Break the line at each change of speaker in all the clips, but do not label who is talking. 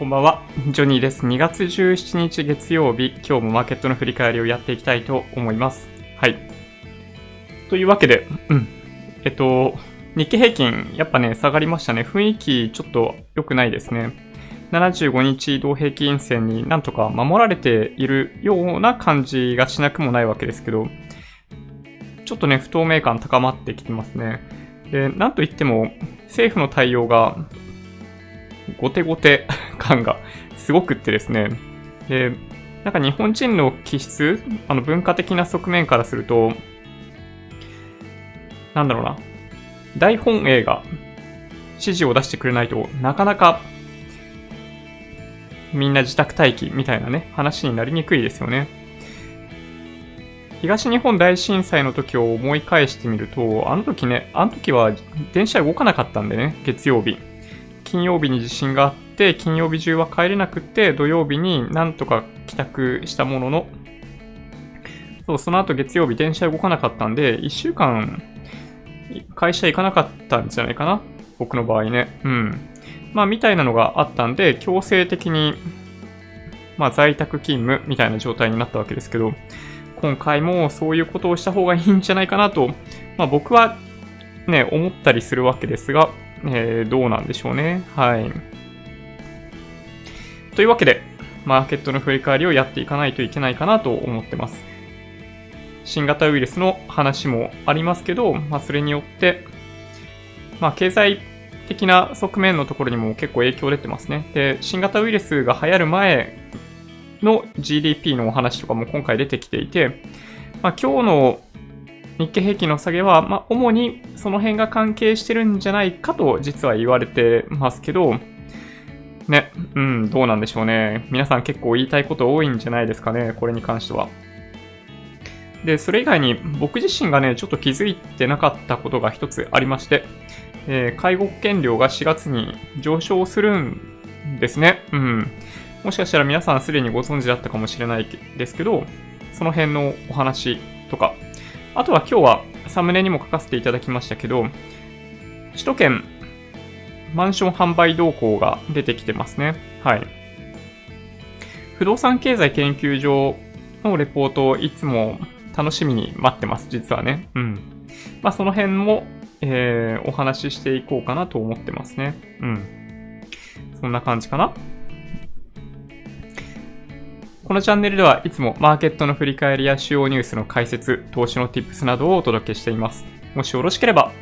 こんばんは、ジョニーです。2月17日月曜日、今日もマーケットの振り返りをやっていきたいと思います。はい。というわけで、うん。えっと、日経平均、やっぱね、下がりましたね。雰囲気ちょっと良くないですね。75日移動平均線になんとか守られているような感じがしなくもないわけですけど、ちょっとね、不透明感高まってきてますね。で、なんといっても、政府の対応が、後手後手感がすごくってですね。で、なんか日本人の気質、あの文化的な側面からすると、なんだろうな。大本営が指示を出してくれないとなかなかみんな自宅待機みたいなね、話になりにくいですよね。東日本大震災の時を思い返してみると、あの時ね、あの時は電車動かなかったんでね、月曜日。金曜日に地震があって、金曜日中は帰れなくて、土曜日になんとか帰宅したものの、そう、その後月曜日電車動かなかったんで、1週間会社行かなかったんじゃないかな僕の場合ね。うん。まあ、みたいなのがあったんで、強制的に、まあ、在宅勤務みたいな状態になったわけですけど、今回もそういうことをした方がいいんじゃないかなと、まあ、僕はね、思ったりするわけですが、えー、どうなんでしょうね。はい。というわけで、マーケットの振り返りをやっていかないといけないかなと思ってます。新型ウイルスの話もありますけど、まあ、それによって、まあ、経済的な側面のところにも結構影響出てますね。で、新型ウイルスが流行る前の GDP のお話とかも今回出てきていて、まあ、今日の日経平均の下げは、まあ、主にその辺が関係してるんじゃないかと実は言われてますけど、ね、うん、どうなんでしょうね。皆さん結構言いたいこと多いんじゃないですかね、これに関しては。で、それ以外に僕自身がね、ちょっと気づいてなかったことが一つありまして、えー介護保険料が4月に上昇するんですね。うん。もしかしたら皆さんすでにご存知だったかもしれないですけど、その辺のお話とか、あとは今日はサムネにも書かせていただきましたけど、首都圏マンション販売動向が出てきてますね。はい。不動産経済研究所のレポートをいつも楽しみに待ってます、実はね。うん。まあその辺も、えー、お話ししていこうかなと思ってますね。うん。そんな感じかな。このチャンネルではいつもマーケットの振り返りや主要ニュースの解説、投資の tips などをお届けしています。もしよろしければ、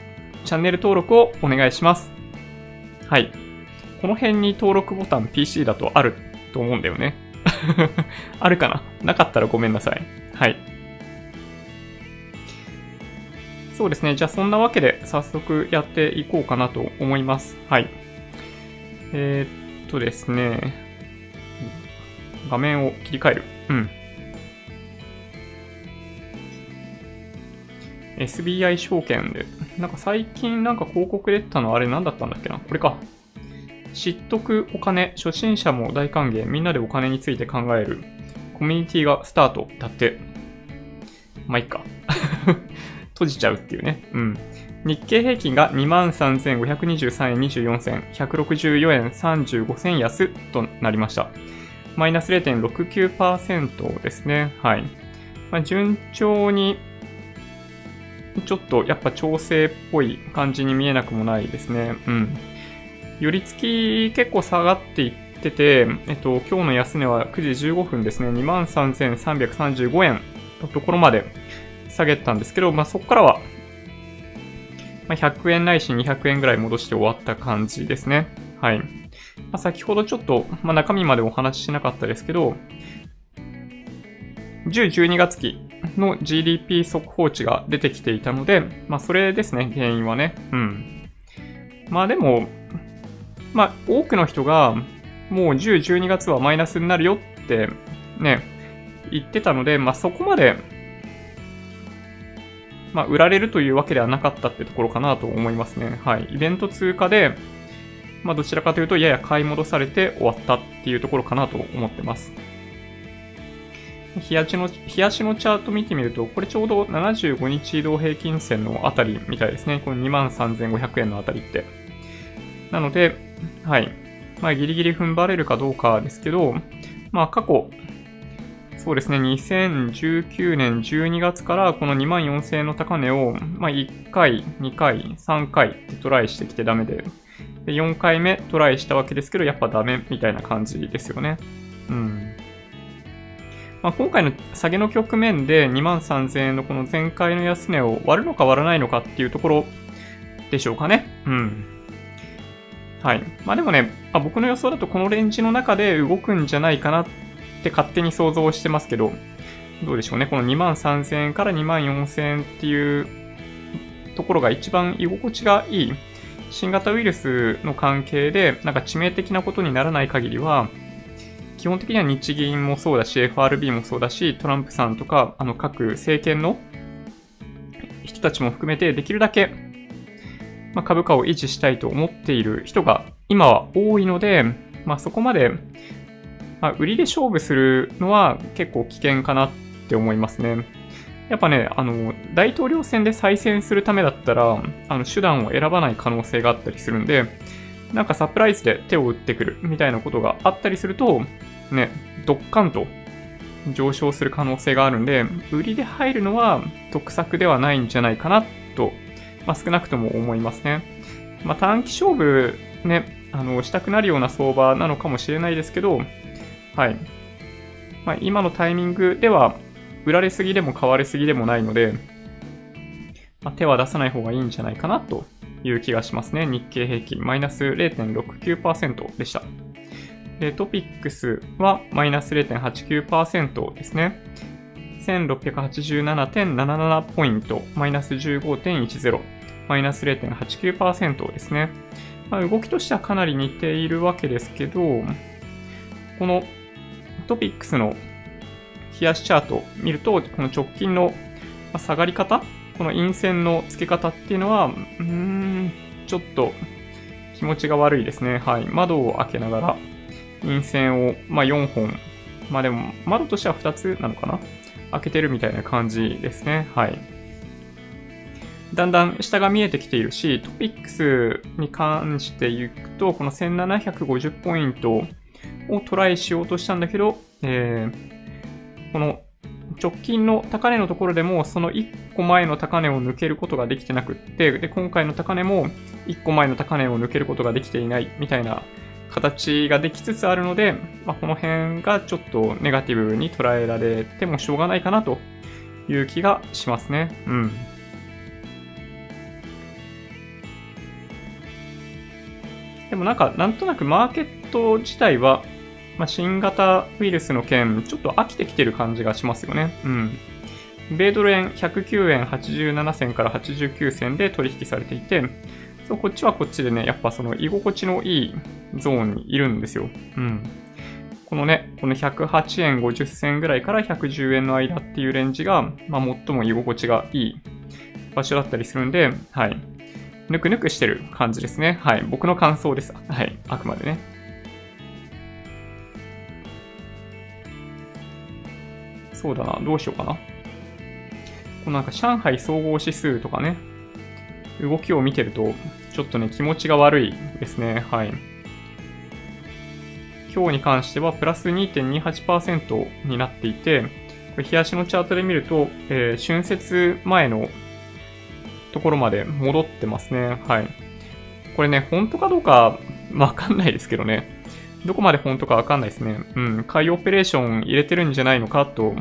チャンネル登録をお願いします。はい。この辺に登録ボタン PC だとあると思うんだよね。あるかな？なかったらごめんなさい。はい。そうですね。じゃあそんなわけで早速やっていこうかなと思います。はい。えー、っとですね。画面を切り替える。うん。SBI 証券で、なんか最近なんか広告出てたのあれ何だったんだっけな？これか。知っとくお金、初心者も大歓迎、みんなでお金について考える、コミュニティがスタートだって。まあ、いっか。閉じちゃうっていうね。うん。日経平均が23,523円24銭、164円35銭安となりました。マイナス0.69%ですね。はい。まあ、順調に、ちょっとやっぱ調整っぽい感じに見えなくもないですね。うん。寄り付き結構下がっていってて、えっと、今日の安値は9時15分ですね。23,335円のところまで下げたんですけど、まあ、そこからは、まあ、100円ないし200円ぐらい戻して終わった感じですね。はい。まあ、先ほどちょっと、まあ、中身までお話ししなかったですけど、10、12月期の GDP 速報値が出てきていたので、まあ、それですね、原因はね。うん。まあでも、まあ、多くの人が、もう10、12月はマイナスになるよって、ね、言ってたので、まあそこまで、まあ、売られるというわけではなかったってところかなと思いますね。はい。イベント通貨で、まあ、どちらかというと、やや買い戻されて終わったっていうところかなと思ってます。日足の、日足のチャート見てみると、これちょうど75日移動平均線のあたりみたいですね。この23,500円のあたりって。なので、はい。まあ、ギリギリ踏ん張れるかどうかですけど、まあ、過去、そうですね、2019年12月からこの2万4000円の高値を、まあ、1回、2回、3回ってトライしてきてダメで、で4回目トライしたわけですけど、やっぱダメみたいな感じですよね。うん。まあ、今回の下げの局面で2万3000円のこの前回の安値を割るのか割らないのかっていうところでしょうかね。うん。はい。まあでもね、あ僕の予想だとこのレンジの中で動くんじゃないかなって勝手に想像してますけど、どうでしょうね。この2万3000円から2万4000円っていうところが一番居心地がいい。新型ウイルスの関係で、なんか致命的なことにならない限りは、基本的には日銀もそうだし、FRB もそうだし、トランプさんとか、あの各政権の人たちも含めて、できるだけ、まあ、株価を維持したいと思っている人が今は多いので、まあ、そこまで、まあ、売りで勝負するのは結構危険かなって思いますね。やっぱね、あの、大統領選で再選するためだったら、あの、手段を選ばない可能性があったりするんで、なんかサプライズで手を打ってくるみたいなことがあったりすると、ね、ドッカンと上昇する可能性があるんで、売りで入るのは得策ではないんじゃないかなと、まあ、少なくとも思いますね。まあ、短期勝負ね、あの、したくなるような相場なのかもしれないですけど、はい。まあ、今のタイミングでは、売られすぎでも買われすぎでもないので、まあ、手は出さない方がいいんじゃないかなという気がしますね。日経平均マイナス0.69%でした。で、トピックスはマイナス0.89%ですね。1687.77ポイント、マイナス15.10、マイナス0.89%ですね。まあ、動きとしてはかなり似ているわけですけど、このトピックスの冷やしチャートを見ると、この直近の下がり方この陰線の付け方っていうのは、うーん、ちょっと気持ちが悪いですね。はい。窓を開けながら、陰線を、まあ、4本。まあでも、窓としては2つなのかな？開けてるみたいな感じですね。はい。だんだん下が見えてきているし、トピックスに関して言うと、この1750ポイントをトライしようとしたんだけど、えー、この直近の高値のところでも、その1個前の高値を抜けることができてなくって、で、今回の高値も1個前の高値を抜けることができていないみたいな形ができつつあるので、まあ、この辺がちょっとネガティブに捉えられてもしょうがないかなという気がしますね。うん。でもなんか、なんとなくマーケット自体はまあ、新型ウイルスの件、ちょっと飽きてきてる感じがしますよね。うん。米ドル円109円87銭から89銭で取引されていて、そうこっちはこっちでね、やっぱその居心地のいいゾーンにいるんですよ。うん。このね、この108円50銭ぐらいから110円の間っていうレンジが、まあ、最も居心地がいい場所だったりするんで、はい。ぬくぬくしてる感じですね。はい。僕の感想です。はい。あくまでね。そうだな、どうしようかな。このなんか上海総合指数とかね、動きを見てると、ちょっとね、気持ちが悪いですね。はい。今日に関してはプラス2.28%になっていて、これ、冷やしのチャートで見ると、えー、春節前のところまで戻ってますね。はい。これね、本当かどうかわかんないですけどね。どこまで本当かわかんないですね。うん、買いオペレーション入れてるんじゃないのかと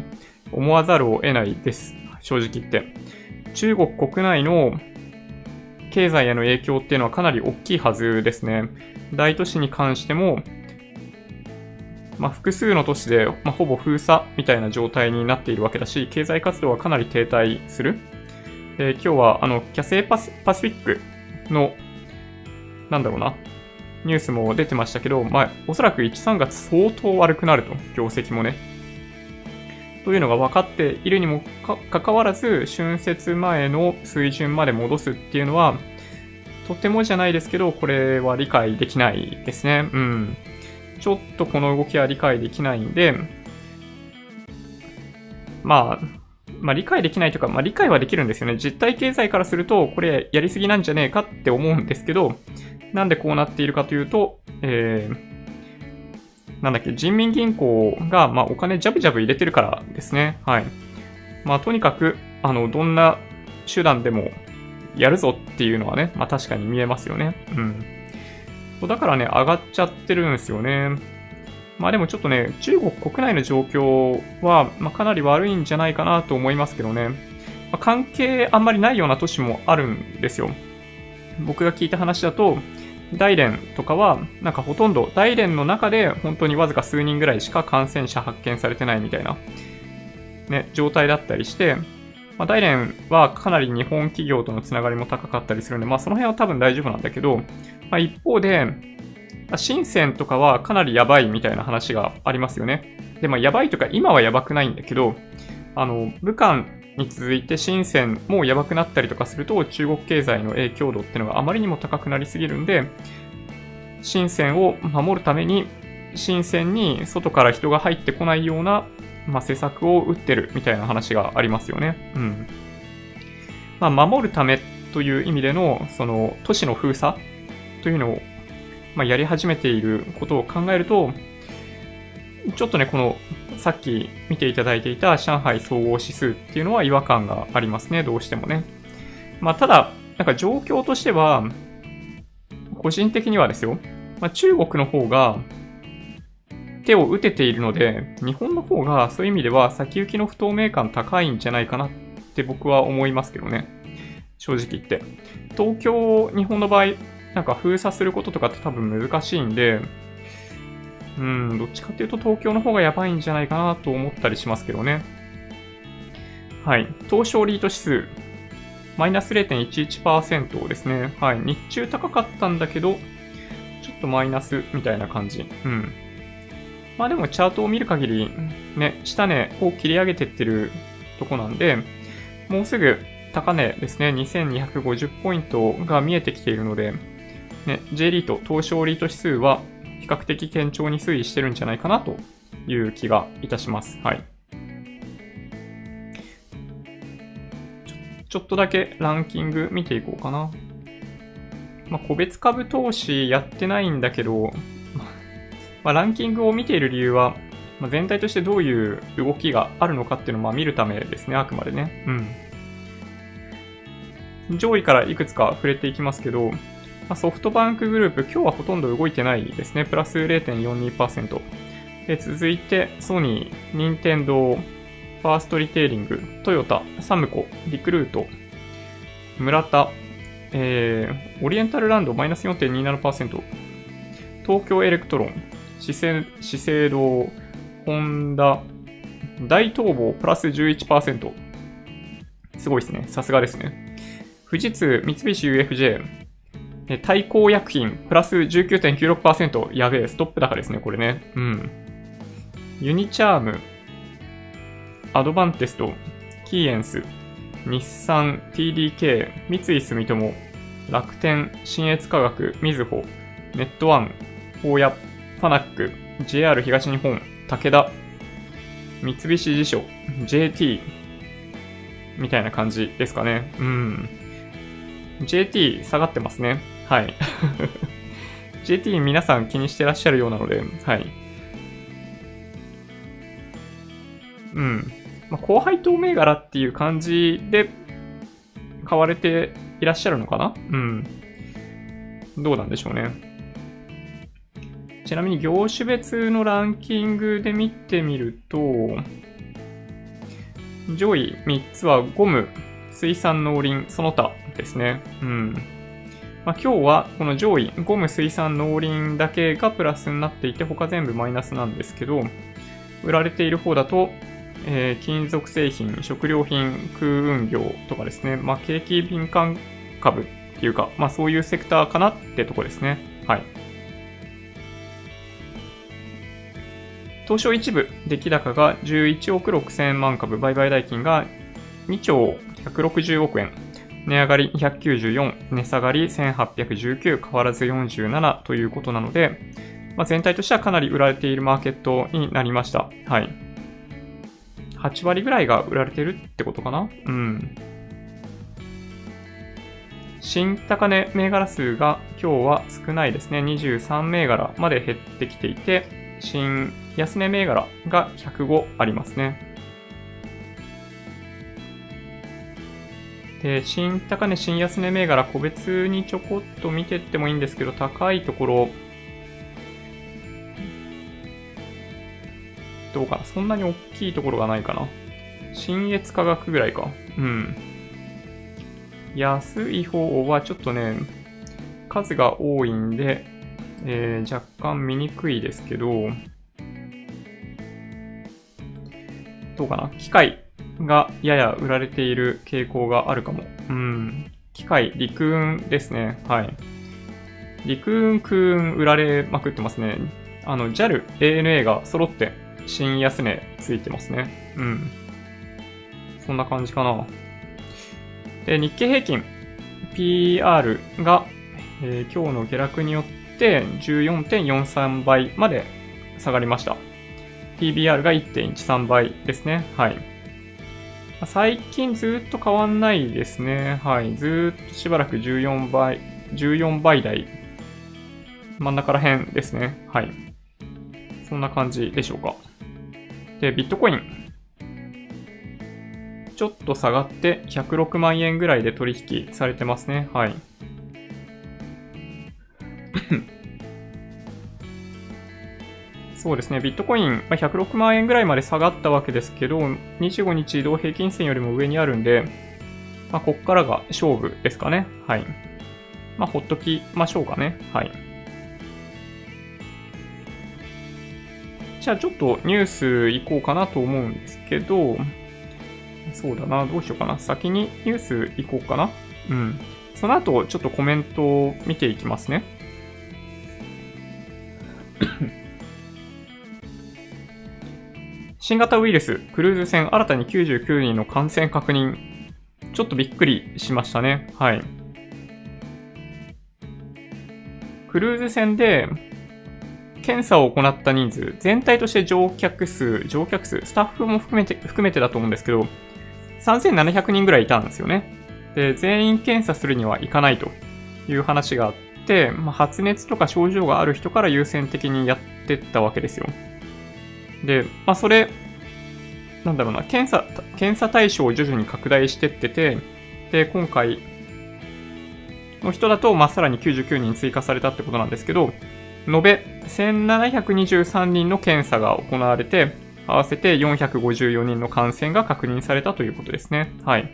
思わざるを得ないです。正直言って。中国国内の経済への影響っていうのはかなり大きいはずですね。大都市に関しても、まあ、複数の都市で、まあ、ほぼ封鎖みたいな状態になっているわけだし、経済活動はかなり停滞する。で今日は、あの、キャセイパスパシフィックの、なんだろうな、ニュースも出てましたけど、まあ、おそらく1、3月相当悪くなると、業績もね。というのが分かっているにもかかわらず、春節前の水準まで戻すっていうのは、とてもじゃないですけど、これは理解できないですね。うん。ちょっとこの動きは理解できないんで、まあ、まあ、理解できないというか、まあ、理解はできるんですよね。実体経済からすると、これやりすぎなんじゃねえかって思うんですけど、なんでこうなっているかというと、えー、なんだっけ、人民銀行が、まあ、お金ジャブジャブ入れてるからですね。はい。まあ、とにかく、あの、どんな手段でもやるぞっていうのはね、まあ、確かに見えますよね。うん。だからね、上がっちゃってるんですよね。まあでもちょっとね、中国国内の状況は、まあ、かなり悪いんじゃないかなと思いますけどね。まあ、関係あんまりないような都市もあるんですよ。僕が聞いた話だと、大連とかは、なんかほとんど、大連の中で本当にわずか数人ぐらいしか感染者発見されてないみたいな、ね、状態だったりして、まあ、大連はかなり日本企業とのつながりも高かったりするんで、まあその辺は多分大丈夫なんだけど、まあ一方で、深センとかはかなりやばいみたいな話がありますよね。で、まあやばいとか今はやばくないんだけど、あの、武漢に続いて深センもやばくなったりとかすると中国経済の影響度っていうのがあまりにも高くなりすぎるんで、深センを守るために深センに外から人が入ってこないような、まあ、施策を打ってるみたいな話がありますよね。うん。まあ、守るためという意味での、その都市の封鎖というのを、まあ、やり始めていることを考えると、ちょっとね、このさっき見ていただいていた上海総合指数っていうのは違和感がありますね、どうしてもね。まあ、ただ、なんか状況としては、個人的にはですよ、まあ、中国の方が手を打てているので、日本の方がそういう意味では先行きの不透明感高いんじゃないかなって僕は思いますけどね。正直言って。東京、日本の場合、なんか封鎖することとかって多分難しいんで、うん、どっちかっていうと東京の方がやばいんじゃないかなと思ったりしますけどね。はい。東証リート指数、マイナス0.11%ですね。はい。日中高かったんだけど、ちょっとマイナスみたいな感じ。うん。まあでもチャートを見る限り、ね、下値を切り上げてってるとこなんで、もうすぐ高値ですね、2250ポイントが見えてきているので、ね、J リート、東証リート指数は比較的堅調に推移してるんじゃないかなという気がいたします。はい。ちょっとだけランキング見ていこうかな。まあ、個別株投資やってないんだけど、まあ、ランキングを見ている理由は、まあ、全体としてどういう動きがあるのかっていうのをまあ見るためですね、あくまでね。うん。上位からいくつか触れていきますけど、まあ、ソフトバンクグループ、今日はほとんど動いてないですね。プラス0.42%。で続いて、ソニー、ニンテンドー、ファーストリテイリング、トヨタ、サムコ、リクルート、村田、えー、オリエンタルランドマイナス4.27%、東京エレクトロン、資生資生堂、ホンダ、大東房プラス11%。すごいですね。さすがですね。富士通、三菱 UFJ、大幸薬品、プラス19.96%。やべえ、ストップ高ですね、これね。うん。ユニチャーム、アドバンテスト、キーエンス、日産、TDK、三井住友、楽天、新越科学、みずほ、ネットワン、大谷、ファナック、JR 東日本、武田、三菱地所、JT、みたいな感じですかね。うん。JT 下がってますね。はい。JT 皆さん気にしてらっしゃるようなので、はい。うん。まあ、高配当銘柄っていう感じで買われていらっしゃるのかな？うん。どうなんでしょうね。ちなみに業種別のランキングで見てみると、上位3つはゴム、水産農林、その他ですね。うん。まあ、今日はこの上位、ゴム、水産、農林だけがプラスになっていて、他全部マイナスなんですけど、売られている方だと、えー、金属製品、食料品、空運業とかですね、まあ、景気敏感株っていうか、まあ、そういうセクターかなってとこですね。はい。東証一部、出来高が11億6000万株、売買代金が2兆160億円。値上がり294、値下がり1819、変わらず47ということなので、まあ、全体としてはかなり売られているマーケットになりました。はい。8割ぐらいが売られてるってことかな？うん。新高値銘柄数が今日は少ないですね。23銘柄まで減ってきていて、新安値銘柄が105ありますね。で、新高値、新安値銘柄、個別にちょこっと見てってもいいんですけど、高いところ、どうかな？そんなに大きいところがないかな？新越価格ぐらいか。うん。安い方はちょっとね、数が多いんで、えー、若干見にくいですけど、どうかな？機械がやや売られている傾向があるかも。うん。機械、陸運ですね。はい。陸運、空運売られまくってますね。あの、JAL、ANA が揃って新安値ついてますね。うん。そんな感じかな。で、日経平均 PR が、えー、今日の下落によって14.43倍まで下がりました。PBR が1.13倍ですね。はい。最近ずっと変わんないですね。はい。ずっとしばらく14倍、14倍台。真ん中ら辺ですね。はい。そんな感じでしょうか。で、ビットコイン。ちょっと下がって106万円ぐらいで取引されてますね。はい。そうですね、ビットコイン、ま106万円ぐらいまで下がったわけですけど、25日移動平均線よりも上にあるんで、まあ、こっからが勝負ですかね。はい。まあ、ほっときましょうかね。はい。じゃあちょっとニュース行こうかなと思うんですけど、そうだな、どうしようかな。先にニュース行こうかな。うん。その後、ちょっとコメントを見ていきますね。新型ウイルス、クルーズ船新たに99人の感染確認。ちょっとびっくりしましたね。はい。クルーズ船で検査を行った人数、全体として乗客数、乗客数、スタッフも含めて、含めてだと思うんですけど、3700人ぐらいいたんですよね。で、全員検査するにはいかないという話があって、まあ、発熱とか症状がある人から優先的にやってったわけですよ。で、まあ、それ、なんだろうな、検査、検査対象を徐々に拡大してってて、で、今回の人だと、まあ、さらに99人追加されたってことなんですけど、延べ1723人の検査が行われて、合わせて454人の感染が確認されたということですね。はい。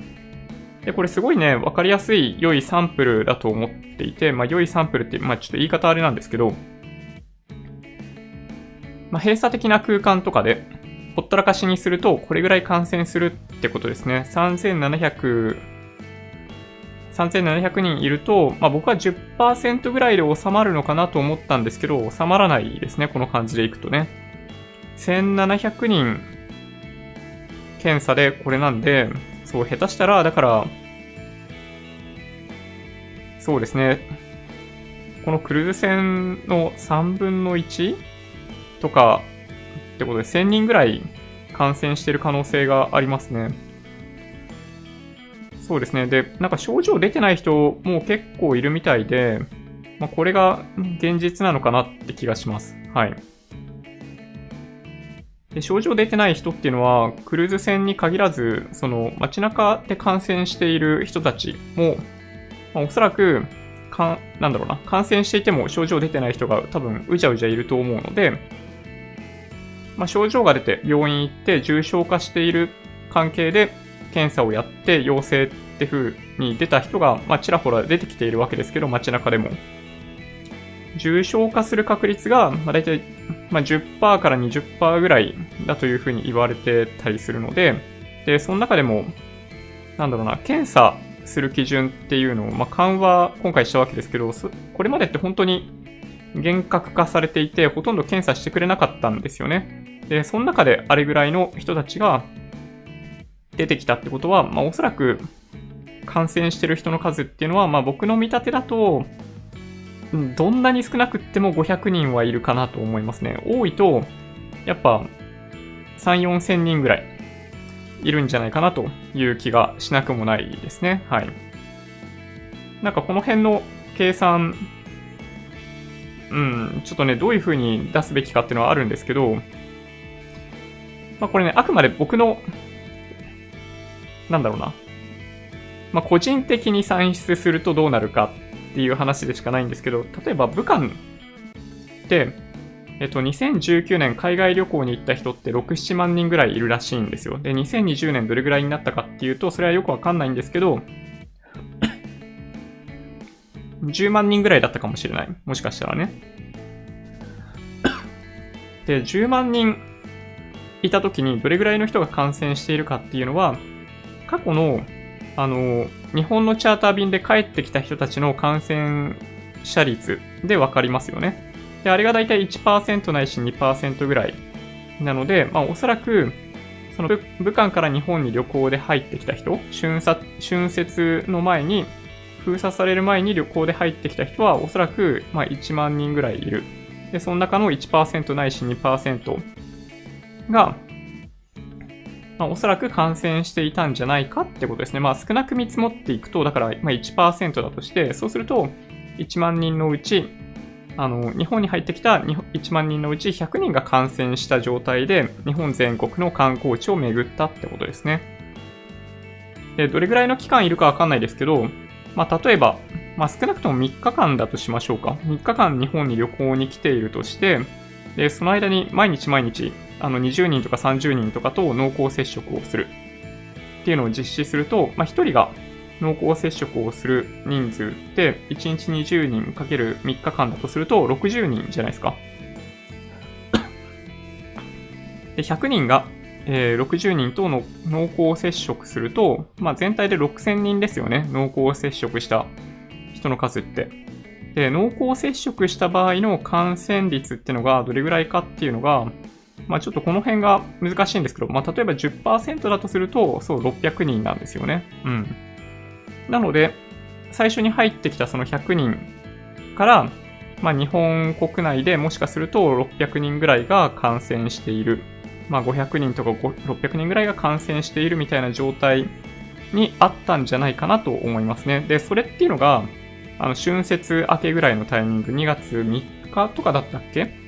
で、これすごいね、わかりやすい良いサンプルだと思っていて、まあ良いサンプルって、まあちょっと言い方あれなんですけど、まあ閉鎖的な空間とかで、ほったらかしにすると、これぐらい感染するってことですね。3700、3700人いると、まあ僕は10%ぐらいで収まるのかなと思ったんですけど、収まらないですね。この感じでいくとね。1700人検査でこれなんで、そう、下手したら、だから、そうですね。このクルーズ船の3分の1とかってことで1000人ぐらい感染してる可能性がありますね。そうですね。で、なんか症状出てない人も結構いるみたいで、まあ、これが現実なのかなって気がします。はい。で症状出てない人っていうのは、クルーズ船に限らず、その街中で感染している人たちも、まあ、おそらく、かなんだろうな、感染していても症状出てない人が多分うじゃうじゃいると思うので、まあ、症状が出て病院行って重症化している関係で検査をやって陽性って風に出た人が、まあ、ちらほら出てきているわけですけど、街中でも。重症化する確率が、まあ、大体、まあ、10%から20%ぐらいだというふうに言われてたりするので、で、その中でも、なんだろうな、検査する基準っていうのを、まあ、緩和、今回したわけですけど、これまでって本当に厳格化されていて、ほとんど検査してくれなかったんですよね。で、その中であれぐらいの人たちが出てきたってことは、まあ、おそらく感染してる人の数っていうのは、まあ、僕の見立てだと、どんなに少なくっても500人はいるかなと思いますね。多いと、やっぱ、3、4千人ぐらいいるんじゃないかなという気がしなくもないですね。はい。なんかこの辺の計算、うん、ちょっとね、どういう風に出すべきかっていうのはあるんですけど、まあこれね、あくまで僕の、なんだろうな。まあ個人的に算出するとどうなるかっていう話でしかないんですけど、例えば武漢って、えっと、2019年海外旅行に行った人って6、7万人ぐらいいるらしいんですよ。で、2020年どれぐらいになったかっていうと、それはよくわかんないんですけど、10万人ぐらいだったかもしれない。もしかしたらね。で、10万人いた時にどれぐらいの人が感染しているかっていうのは、過去の、あの、日本のチャーター便で帰ってきた人たちの感染者率でわかりますよね。で、あれがだいたい1%ないし2%ぐらいなので、まあおそらく、その武漢から日本に旅行で入ってきた人、春春節の前に封鎖される前に旅行で入ってきた人はおそらくま1万人ぐらいいる。で、その中の1%ないし2%が、まあ、おそらく感染していたんじゃないかってことですね。まあ少なく見積もっていくと、だからま1%だとして、そうすると1万人のうち、あの、日本に入ってきた1万人のうち100人が感染した状態で、日本全国の観光地を巡ったってことですね。で、どれぐらいの期間いるかわかんないですけど、まあ、例えば、まあ、少なくとも3日間だとしましょうか。3日間日本に旅行に来ているとして、で、その間に毎日毎日、あの、20人とか30人とかと濃厚接触をするっていうのを実施すると、まあ、1人が濃厚接触をする人数って1日20人かける3日間だとすると60人じゃないですか。で100人がえー、60人との濃厚接触すると、まあ、全体で6000人ですよね。濃厚接触した人の数って。で、濃厚接触した場合の感染率っていうのがどれぐらいかっていうのが、まあ、ちょっとこの辺が難しいんですけど、まあ、例えば10%だとすると、そう、600人なんですよね。うん。なので、最初に入ってきたその100人から、まあ、日本国内でもしかすると600人ぐらいが感染しているまあ、500人とか600人ぐらいが感染しているみたいな状態にあったんじゃないかなと思いますね。で、それっていうのが、あの、春節明けぐらいのタイミング、2月3日とかだったっけ？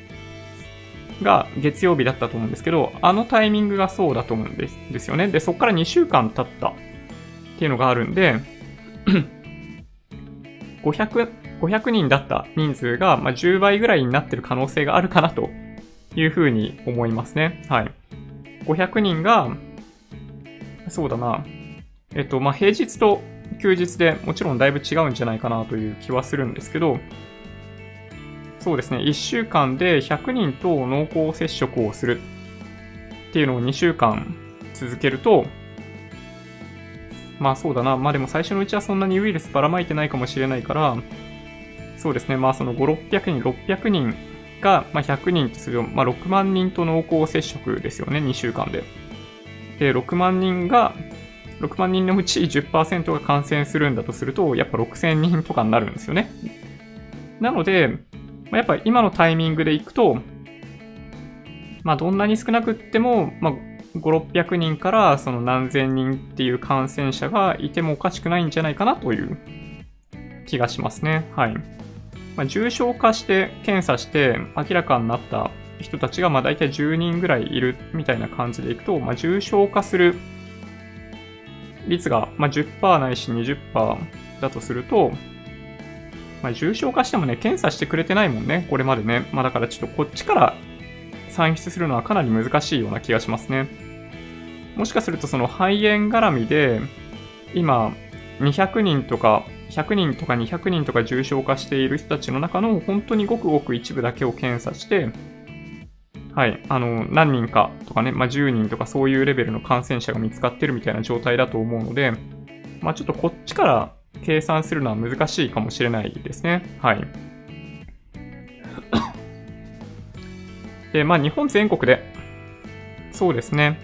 が月曜日だったと思うんですけど、あのタイミングがそうだと思うんですですよね。で、そこから2週間経ったっていうのがあるんで、500、500人だった人数が、まあ、10倍ぐらいになってる可能性があるかなというふうに思いますね。はい。500人が、そうだな。えっと、まあ、平日と休日でもちろんだいぶ違うんじゃないかなという気はするんですけど、そうですね、1週間で100人と濃厚接触をするっていうのを2週間続けると、まあそうだな、まあでも最初のうちはそんなにウイルスばらまいてないかもしれないから、そうですね、まあその5、600人、600人が、まあ、100人とする、まあ、6万人と濃厚接触ですよね、2週間で。で、6万人が、6万人のうち10%が感染するんだとすると、やっぱ6000人とかになるんですよね。なので、まあ、やっぱ今のタイミングでいくと、まあ、どんなに少なくっても、まあ、5、600人からその何千人っていう感染者がいてもおかしくないんじゃないかなという気がしますね。はい。まあ、重症化して検査して明らかになった人たちがまあ大体10人ぐらいいるみたいな感じでいくと、まあ、重症化する率がまあ10%ないし20%だとすると、まあ、重症化してもね、検査してくれてないもんね、これまでね。まあだからちょっとこっちから算出するのはかなり難しいような気がしますね。もしかするとその肺炎絡みで、今200人とか100人とか200人とか重症化している人たちの中の本当にごくごく一部だけを検査して、はい、あの、何人かとかね、まあ、10人とかそういうレベルの感染者が見つかってるみたいな状態だと思うので、まあ、ちょっとこっちから計算するのは難しいかもしれないですね。はい。で、まあ、日本全国で、そうですね。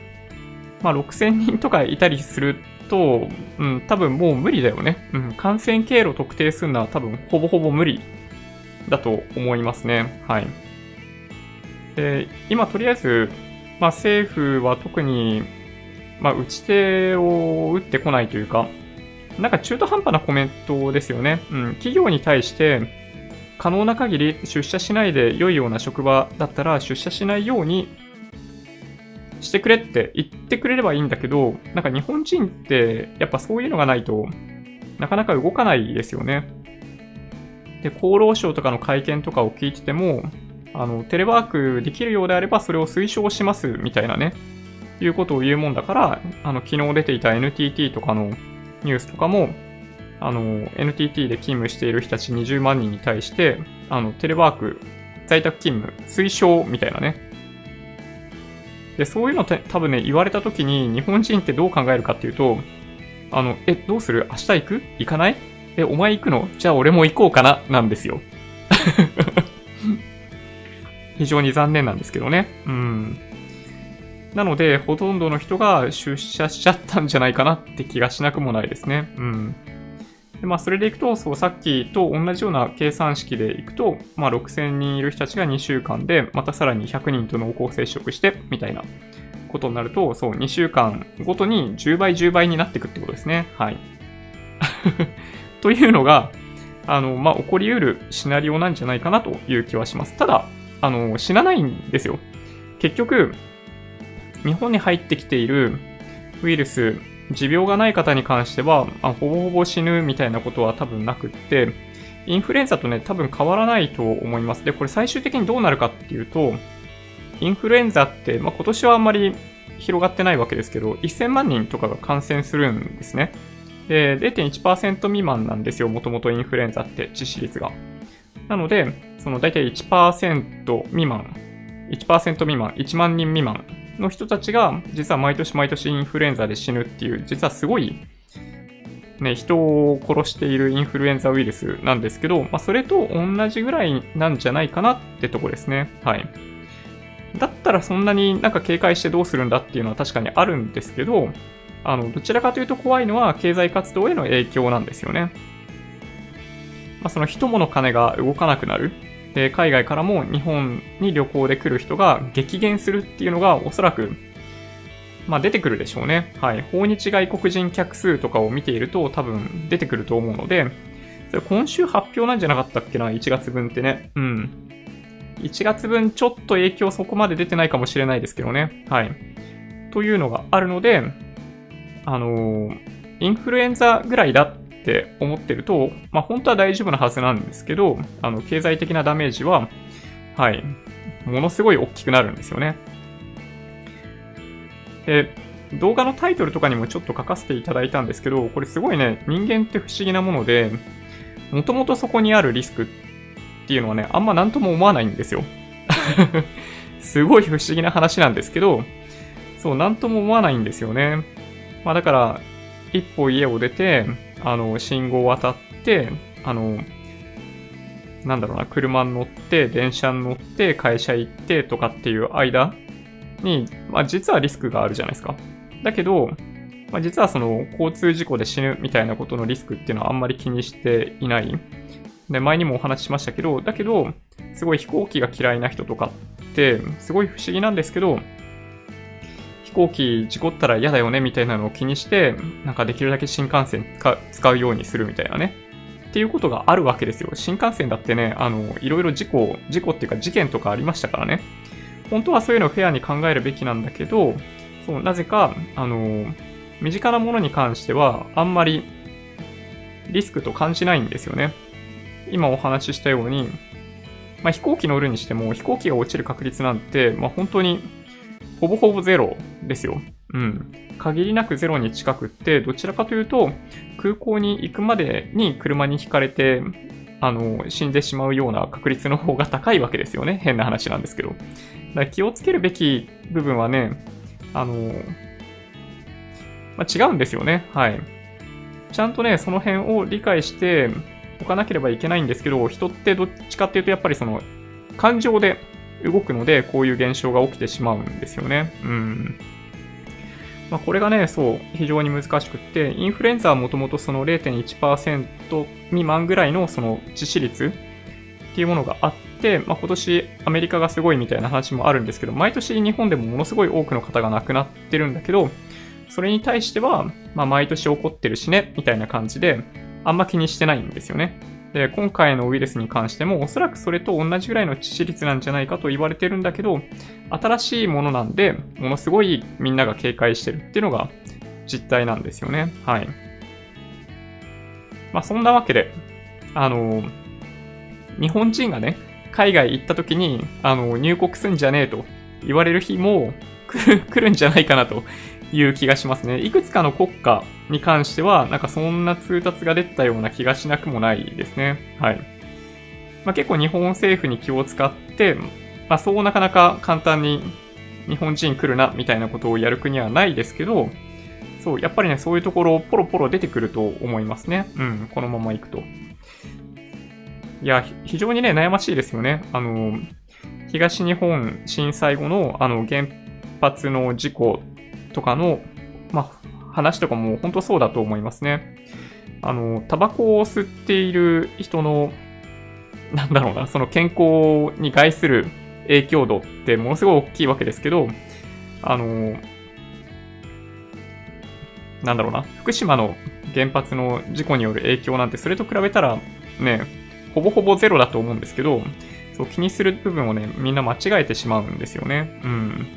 まあ、6000人とかいたりすると、うん、多分もう無理だよね。うん、感染経路特定するのは多分ほぼほぼ無理だと思いますね。はい。で、今とりあえず、まあ政府は特にまあ、打ち手を打ってこないというか、なんか中途半端なコメントですよね。うん。企業に対して、可能な限り出社しないで良いような職場だったら出社しないようにしてくれって言ってくれればいいんだけど、なんか日本人ってやっぱそういうのがないとなかなか動かないですよね。で、厚労省とかの会見とかを聞いてても、あの、テレワークできるようであればそれを推奨しますみたいなね、いうことを言うもんだから、あの、昨日出ていた NTT とかのニュースとかも、あの、NTT で勤務している人たち20万人に対して、あの、テレワーク、在宅勤務、推奨みたいなね。で、そういうのって多分ね、言われた時に日本人ってどう考えるかっていうと、あの、え、どうする？明日行く？行かない？え、お前行くの？じゃあ俺も行こうかな？なんですよ。非常に残念なんですけどね。うん。なので、ほとんどの人が出社しちゃったんじゃないかなって気がしなくもないですね。うん。でまあ、それでいくと、そう、さっきと同じような計算式でいくと、まあ、6000人いる人たちが2週間で、またさらに100人と濃厚接触して、みたいなことになると、そう、2週間ごとに10倍、10倍になっていくってことですね。はい。というのが、あの、まあ、起こり得るシナリオなんじゃないかなという気はします。ただ、あの、死なないんですよ。結局、日本に入ってきているウイルス、持病がない方に関しては、あほぼほぼ死ぬみたいなことは多分なくって、インフルエンザとね、多分変わらないと思います。で、これ最終的にどうなるかっていうと、インフルエンザって、まあ、今年はあんまり広がってないわけですけど、1000万人とかが感染するんですね。で、0.1%未満なんですよ、もともとインフルエンザって致死率が。なので、その大体1%未満、1%未満、1万人未満の人たちが、実は毎年毎年インフルエンザで死ぬっていう、実はすごい、ね、人を殺しているインフルエンザウイルスなんですけど、まあ、それと同じぐらいなんじゃないかなってとこですね。はい。だったらそんなになんか警戒してどうするんだっていうのは確かにあるんですけど、あの、どちらかというと怖いのは経済活動への影響なんですよね。まあ、その人物金が動かなくなる。で、海外からも日本に旅行で来る人が激減するっていうのがおそらく、まあ出てくるでしょうね。はい。訪日外国人客数とかを見ていると多分出てくると思うので、それ今週発表なんじゃなかったっけな ?1 月分ってね。うん。1月分ちょっと影響そこまで出てないかもしれないですけどね。はい。というのがあるので、あのー、インフルエンザぐらいだって思ってると、まあ本当は大丈夫なはずなんですけど、あの、経済的なダメージは、はい、ものすごい大きくなるんですよね。で、動画のタイトルとかにもちょっと書かせていただいたんですけど、これすごいね、人間って不思議なもので、もともとそこにあるリスクっていうのはね、あんま何とも思わないんですよ。すごい不思議な話なんですけど、そう、何とも思わないんですよね。まあだから、一歩家を出て、あの、信号を渡って、あの、なんだろうな、車に乗って、電車に乗って、会社行ってとかっていう間に、まあ実はリスクがあるじゃないですか。だけど、まあ、実はその交通事故で死ぬみたいなことのリスクっていうのはあんまり気にしていない。で、前にもお話ししましたけど、だけど、すごい飛行機が嫌いな人とかって、すごい不思議なんですけど、飛行機事故ったら嫌だよねみたいなのを気にして、なんかできるだけ新幹線使うようにするみたいなね。っていうことがあるわけですよ。新幹線だってね、あの、いろいろ事故、事故っていうか事件とかありましたからね。本当はそういうのをフェアに考えるべきなんだけど、そう、なぜか、あの、身近なものに関しては、あんまりリスクと感じないんですよね。今お話ししたように、まあ、飛行機乗るにしても飛行機が落ちる確率なんて、まあ、本当にほぼほぼゼロですよ。うん。限りなくゼロに近くって、どちらかというと、空港に行くまでに車にひかれて、あの、死んでしまうような確率の方が高いわけですよね。変な話なんですけど。だから気をつけるべき部分はね、あの、まあ、違うんですよね。はい。ちゃんとね、その辺を理解して、置かなければいけないんですけど、人ってどっちかっていうとやっぱりその感情で動くので、こういう現象が起きてしまうんですよね。うん。まあ、これがね、そう、非常に難しくって、インフルエンザはもともとその0.1%未満ぐらいのその致死率っていうものがあって、まあ、今年アメリカがすごいみたいな話もあるんですけど、毎年日本でもものすごい多くの方が亡くなってるんだけど、それに対しては、まあ、毎年起こってるしね、みたいな感じで、あんま気にしてないんですよね。で、今回のウイルスに関しても、おそらくそれと同じぐらいの致死率なんじゃないかと言われてるんだけど、新しいものなんで、ものすごいみんなが警戒してるっていうのが実態なんですよね。はい。まあ、そんなわけで、あの、日本人がね、海外行った時に、あの、入国すんじゃねえと言われる日も来る 来るんじゃないかなという気がしますね。いくつかの国家に関しては、なんかそんな通達が出たような気がしなくもないですね。はい。まあ、結構日本政府に気を使って、まあ、そうなかなか簡単に日本人来るなみたいなことをやる国はないですけど、そう、やっぱりね、そういうところポロポロ出てくると思いますね。うん、このまま行くと。いや、非常にね、悩ましいですよね。あの、東日本震災後のあの原発の事故とかの、まあ、話とかも本当そうだと思いますね。あの、タバコを吸っている人の、なんだろうな、その健康に害する影響度ってものすごい大きいわけですけど、あの、なんだろうな、福島の原発の事故による影響なんてそれと比べたらね、ほぼほぼゼロだと思うんですけど、そう気にする部分をね、みんな間違えてしまうんですよね。うん。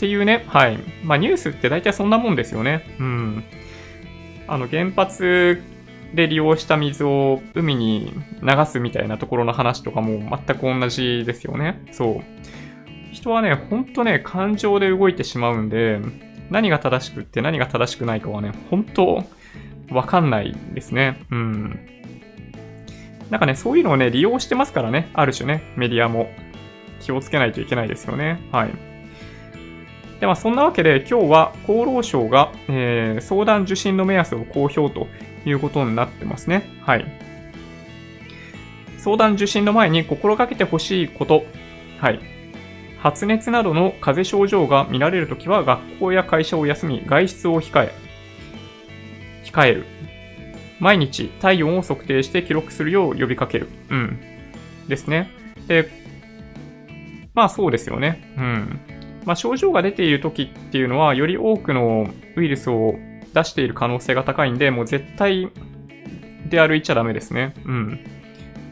ていうね、はい。まあニュースって大体そんなもんですよね。うん。あの原発で利用した水を海に流すみたいなところの話とかも全く同じですよね。そう。人はね、ほんとね、感情で動いてしまうんで、何が正しくって何が正しくないかはね、本当わかんないですね。うん。なんかね、そういうのをね、利用してますからね、ある種ね、メディアも。気をつけないといけないですよね。はい。で、まあ、そんなわけで今日は厚労省が、えー、相談受診の目安を公表ということになってますね。はい。相談受診の前に心がけてほしいこと。はい。発熱などの風邪症状が見られるときは学校や会社を休み、外出を控え、控える。毎日体温を測定して記録するよう呼びかける。うん。ですね。で、まあそうですよね。うん。まあ、症状が出ている時っていうのは、より多くのウイルスを出している可能性が高いんで、もう絶対で歩いちゃダメですね。うん。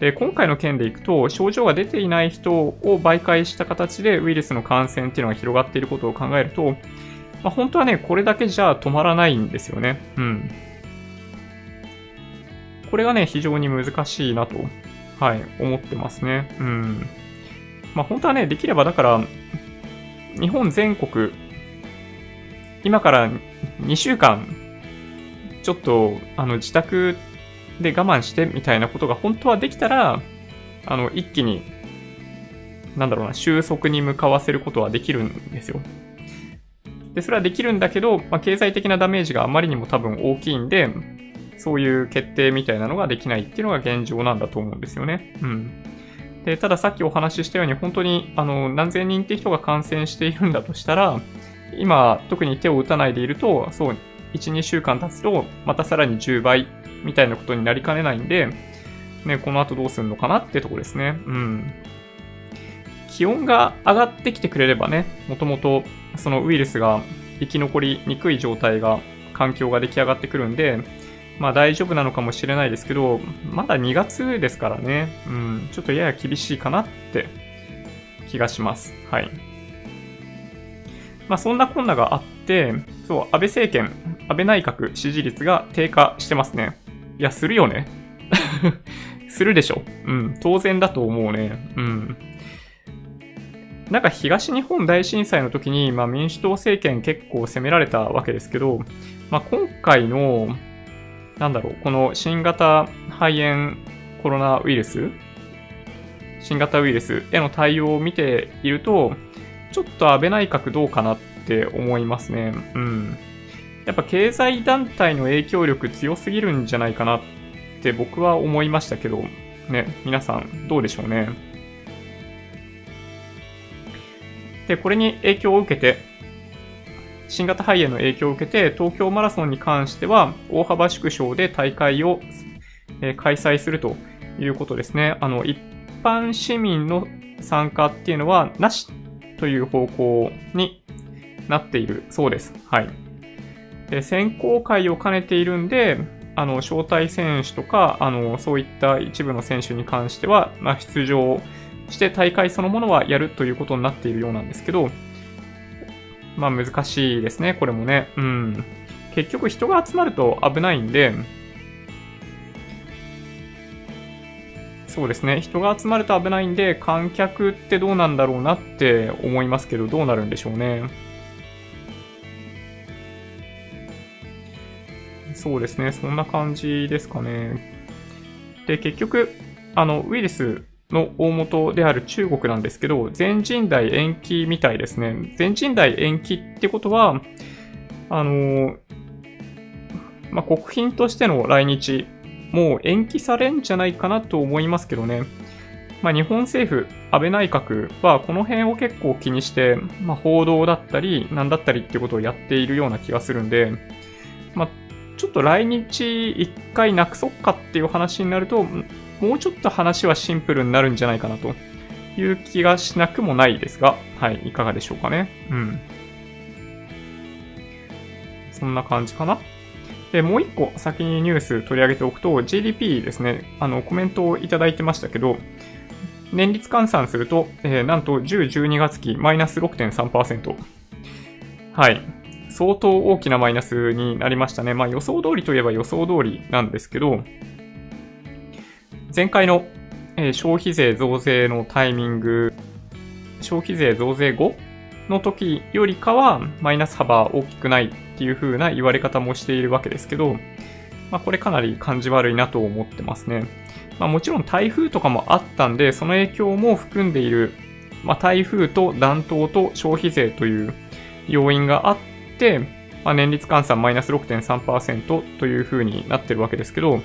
で、今回の件でいくと、症状が出ていない人を媒介した形でウイルスの感染っていうのが広がっていることを考えると、まあ、本当はね、これだけじゃ止まらないんですよね。うん。これがね、非常に難しいなと、はい、思ってますね。うん。まあ、本当はね、できればだから、日本全国、今から2週間、ちょっと、あの、自宅で我慢してみたいなことが本当はできたら、あの、一気に、なんだろうな、収束に向かわせることはできるんですよ。で、それはできるんだけど、まあ、経済的なダメージがあまりにも多分大きいんで、そういう決定みたいなのができないっていうのが現状なんだと思うんですよね。うん。で、たださっきお話ししたように、本当にあの何千人って人が感染しているんだとしたら、今、特に手を打たないでいると、そう、1、2週間経つと、またさらに10倍みたいなことになりかねないんで、ね、この後どうするのかなってとこですね。うん。気温が上がってきてくれればね、もともとそのウイルスが生き残りにくい状態が、環境が出来上がってくるんで、まあ大丈夫なのかもしれないですけど、まだ2月ですからね、うん、ちょっとやや厳しいかなって気がします。はい。まあそんなこんながあって、そう、安倍政権、安倍内閣支持率が低下してますね。いや、するよね。するでしょ。うん、当然だと思うね。うん。なんか東日本大震災の時に、まあ、民主党政権結構攻められたわけですけど、まあ、今回のなんだろう、この新型肺炎コロナウイルス新型ウイルスへの対応を見ていると、ちょっと安倍内閣どうかなって思いますね。うん。やっぱ経済団体の影響力強すぎるんじゃないかなって僕は思いましたけど、ね、皆さんどうでしょうね。で、これに影響を受けて、新型肺炎の影響を受けて、東京マラソンに関しては、大幅縮小で大会を、開催するということですね。あの、一般市民の参加っていうのは、なしという方向になっているそうです。はい。で、選考会を兼ねているんで、あの、招待選手とか、あの、そういった一部の選手に関しては、まあ、出場して大会そのものはやるということになっているようなんですけど、まあ難しいですね、これもね。うん。結局人が集まると危ないんで、そうですね。人が集まると危ないんで、観客ってどうなんだろうなって思いますけど、どうなるんでしょうね。そうですね。そんな感じですかね。で、結局、あの、ウイルスの大元である中国なんですけど、全人代延期みたいですね。全人代延期ってことは、あの、まあ、国賓としての来日、もう延期されんじゃないかなと思いますけどね。まあ、日本政府、安倍内閣はこの辺を結構気にして、まあ、報道だったり、なんだったりってことをやっているような気がするんで、まあ、ちょっと来日一回なくそっかっていう話になると、もうちょっと話はシンプルになるんじゃないかなという気がしなくもないですが、はい、いかがでしょうかね。うん。そんな感じかな。で、もう一個先にニュース取り上げておくと、GDP ですね、あの、コメントをいただいてましたけど、年率換算すると、えー、なんと10、12月期マイナス6.3%。はい。相当大きなマイナスになりましたね。まあ予想通りといえば予想通りなんですけど、前回の、え、消費税増税のタイミング、消費税増税後の時よりかはマイナス幅大きくないっていう風な言われ方もしているわけですけど、まあ、これかなり感じ悪いなと思ってますね。まあ、もちろん台風とかもあったんで、その影響も含んでいる、まあ、台風と暖冬と消費税という要因があって、まあ、年率換算マイナス6.3%という風になってるわけですけど、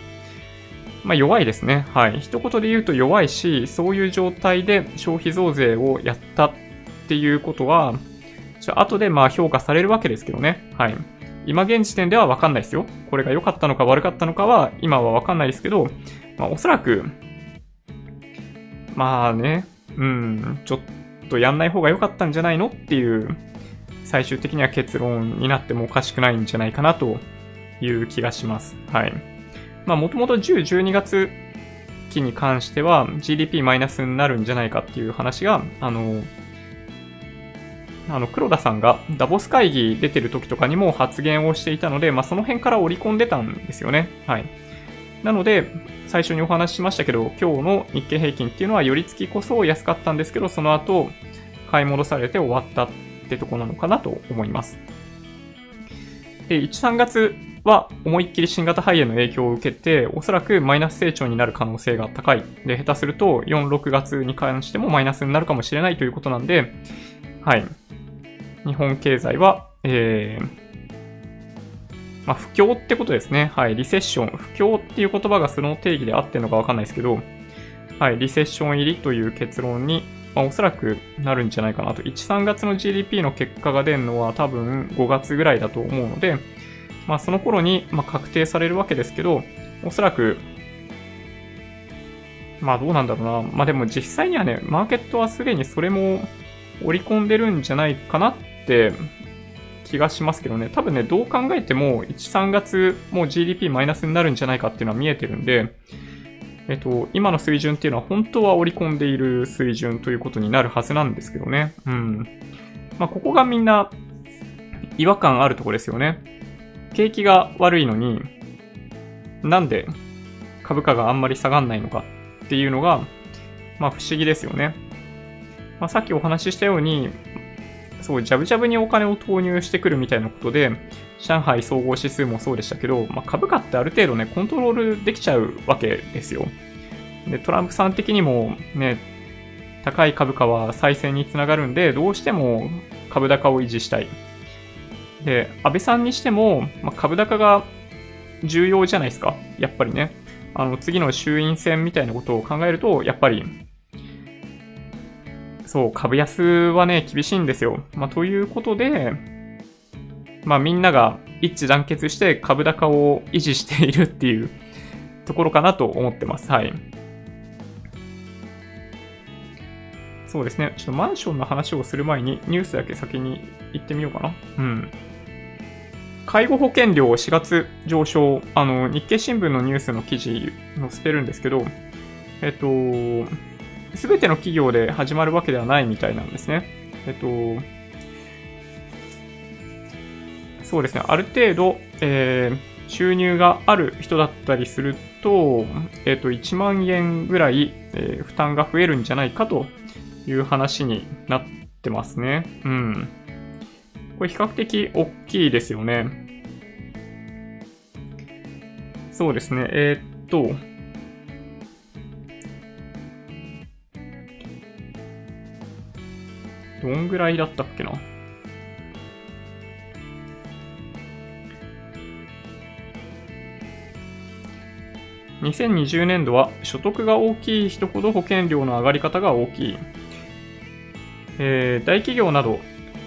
まあ、弱いですね。はい。一言で言うと弱いし、そういう状態で消費増税をやったっていうことは、じゃ後でまあ評価されるわけですけどね。はい。今現時点ではわかんないですよ。これが良かったのか悪かったのかは今はわかんないですけど、まあ、おそらく、まあね、うん、ちょっとやんない方が良かったんじゃないのっていう、最終的には結論になってもおかしくないんじゃないかなという気がします。はい。まあもともと10、12月期に関しては GDP マイナスになるんじゃないかっていう話が、あの、あの、黒田さんがダボス会議出てる時とかにも発言をしていたので、まあ、その辺から織り込んでたんですよね。はい。なので、最初にお話ししましたけど、今日の日経平均っていうのは、寄り付きこそ安かったんですけど、その後、買い戻されて終わったってとこなのかなと思います。で、1、3月は思いっきり新型肺炎の影響を受けて、おそらくマイナス成長になる可能性が高い。で、下手すると4、6月に関してもマイナスになるかもしれないということなんで、はい。日本経済は、えー、まあ、不況ってことですね。はい。リセッション。不況っていう言葉がその定義で合ってるのかわかんないですけど、はい。リセッション入りという結論に、まあ、おそらくなるんじゃないかなと。1、3月の GDP の結果が出るのは多分5月ぐらいだと思うので、まあ、その頃に、ま、確定されるわけですけど、おそらく、まあどうなんだろうな。まあでも実際にはね、マーケットはすでにそれも織り込んでるんじゃないかなって気がしますけどね。多分ね、どう考えても、1、3月もう GDP マイナスになるんじゃないかっていうのは見えてるんで、えっと、今の水準っていうのは本当は織り込んでいる水準ということになるはずなんですけどね。うん。まあ、ここがみんな違和感あるとこですよね。景気が悪いのに、なんで株価があんまり下がんないのかっていうのが、まあ不思議ですよね。まあ、さっきお話ししたように、そう、ジャブジャブにお金を投入してくるみたいなことで、上海総合指数もそうでしたけど、まあ、株価ってある程度ね、コントロールできちゃうわけですよ。で、トランプさん的にもね、高い株価は再選につながるんで、どうしても株高を維持したい。で、安倍さんにしても、まあ、株高が重要じゃないですか。やっぱりね。あの、次の衆院選みたいなことを考えると、やっぱりそう、株安はね、厳しいんですよ。まあ、ということで、まあ、みんなが一致団結して株高を維持しているっていうところかなと思ってます。はい。そうですね。ちょっとマンションの話をする前にニュースだけ先に言ってみようかな。うん。介護保険料4月上昇。あの、日経新聞のニュースの記事載せてるんですけど、えっと、すべての企業で始まるわけではないみたいなんですね。えっと、そうですね、ある程度、えー、収入がある人だったりすると、えっと、1万円ぐらい、えー、負担が増えるんじゃないかという話になってますね。うん。これ比較的大きいですよね。そうですね、えー、っと、どんぐらいだったっけな？2020年度は所得が大きい人ほど保険料の上がり方が大きい。えー、大企業など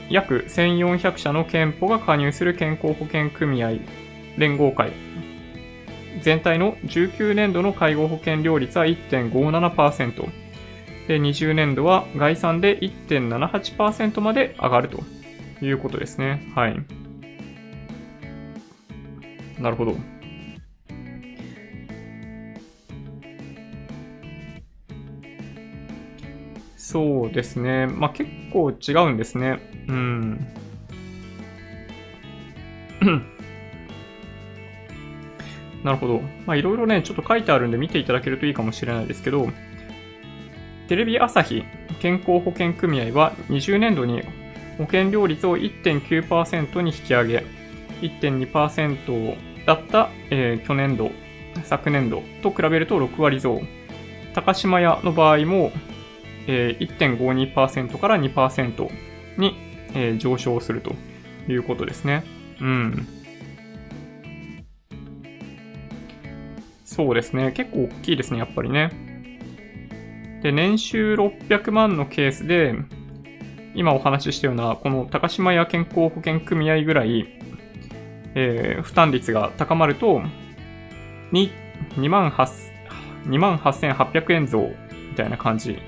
約1400社の健保が加入する健康保険組合連合会。全体の19年度の介護保険料率は1.57%で20年度は概算で1.78%まで上がるということですねはいなるほどそうですね。まあ、結構違うんですね。うん。なるほど。まあ、いろいろね、ちょっと書いてあるんで見ていただけるといいかもしれないですけど、テレビ朝日健康保険組合は20年度に保険料率を1.9%に引き上げ、1.2%だった、えー、去年度、昨年度と比べると6割増。高島屋の場合もえー、1.52%から2%に、えー、上昇するということですね。うん。そうですね。結構大きいですね、やっぱりね。で、年収600万のケースで、今お話ししたような、この高島屋健康保険組合ぐらい、えー、負担率が高まると、2, 2万8800円増みたいな感じ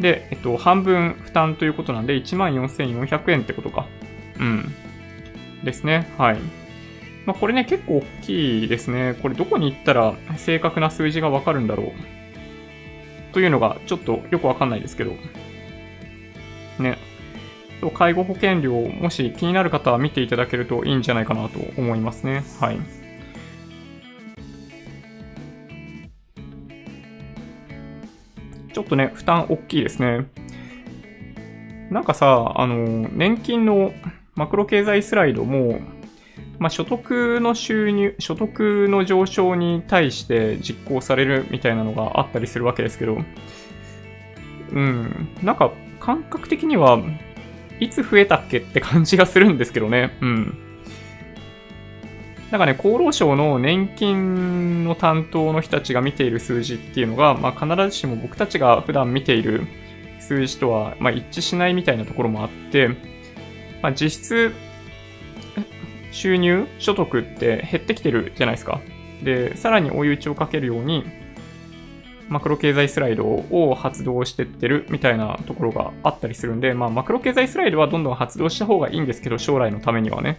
で、えっと、半分負担ということなんで、14,400円ってことか。うん。ですね。はい。まあ、これね、結構大きいですね。これどこに行ったら正確な数字がわかるんだろう。というのが、ちょっとよくわかんないですけど。ね。介護保険料、もし気になる方は見ていただけるといいんじゃないかなと思いますね。はい。ちょっとね、負担大きいですね。なんかさ、あの、年金のマクロ経済スライドも、まあ、所得の収入、所得の上昇に対して実行されるみたいなのがあったりするわけですけど、うん、なんか感覚的にはいつ増えたっけって感じがするんですけどね。うん。なんかね、厚労省の年金の担当の人たちが見ている数字っていうのが、まあ、必ずしも僕たちが普段見ている数字とは、まあ、一致しないみたいなところもあって、まあ、実質、収入、所得って減ってきてるじゃないですか。で、さらに追い打ちをかけるように、マクロ経済スライドを発動してってるみたいなところがあったりするんで、まあ、マクロ経済スライドはどんどん発動した方がいいんですけど、将来のためにはね。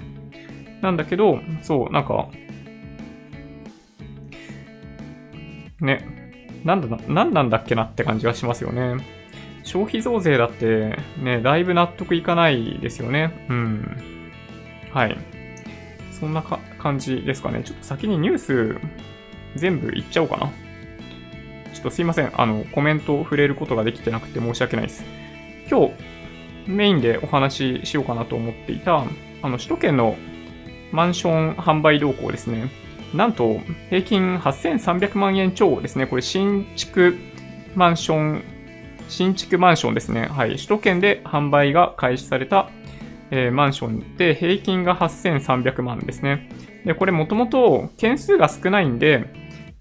なんだけど、そう、なんか、ね、なんだ、なんなんだっけなって感じがしますよね。消費増税だってね、だいぶ納得いかないですよね。うん。はい。そんな感じですかね。ちょっと先にニュース全部言っちゃおうかな。ちょっとすいません。あの、コメントを触れることができてなくて申し訳ないです。今日、メインでお話ししようかなと思っていた、あの、首都圏のマンション販売動向ですね。なんと、平均8300万円超ですね。これ、新築マンション、新築マンションですね。はい。首都圏で販売が開始された、えー、マンションで、平均が8300万ですね。で、これもともと件数が少ないんで、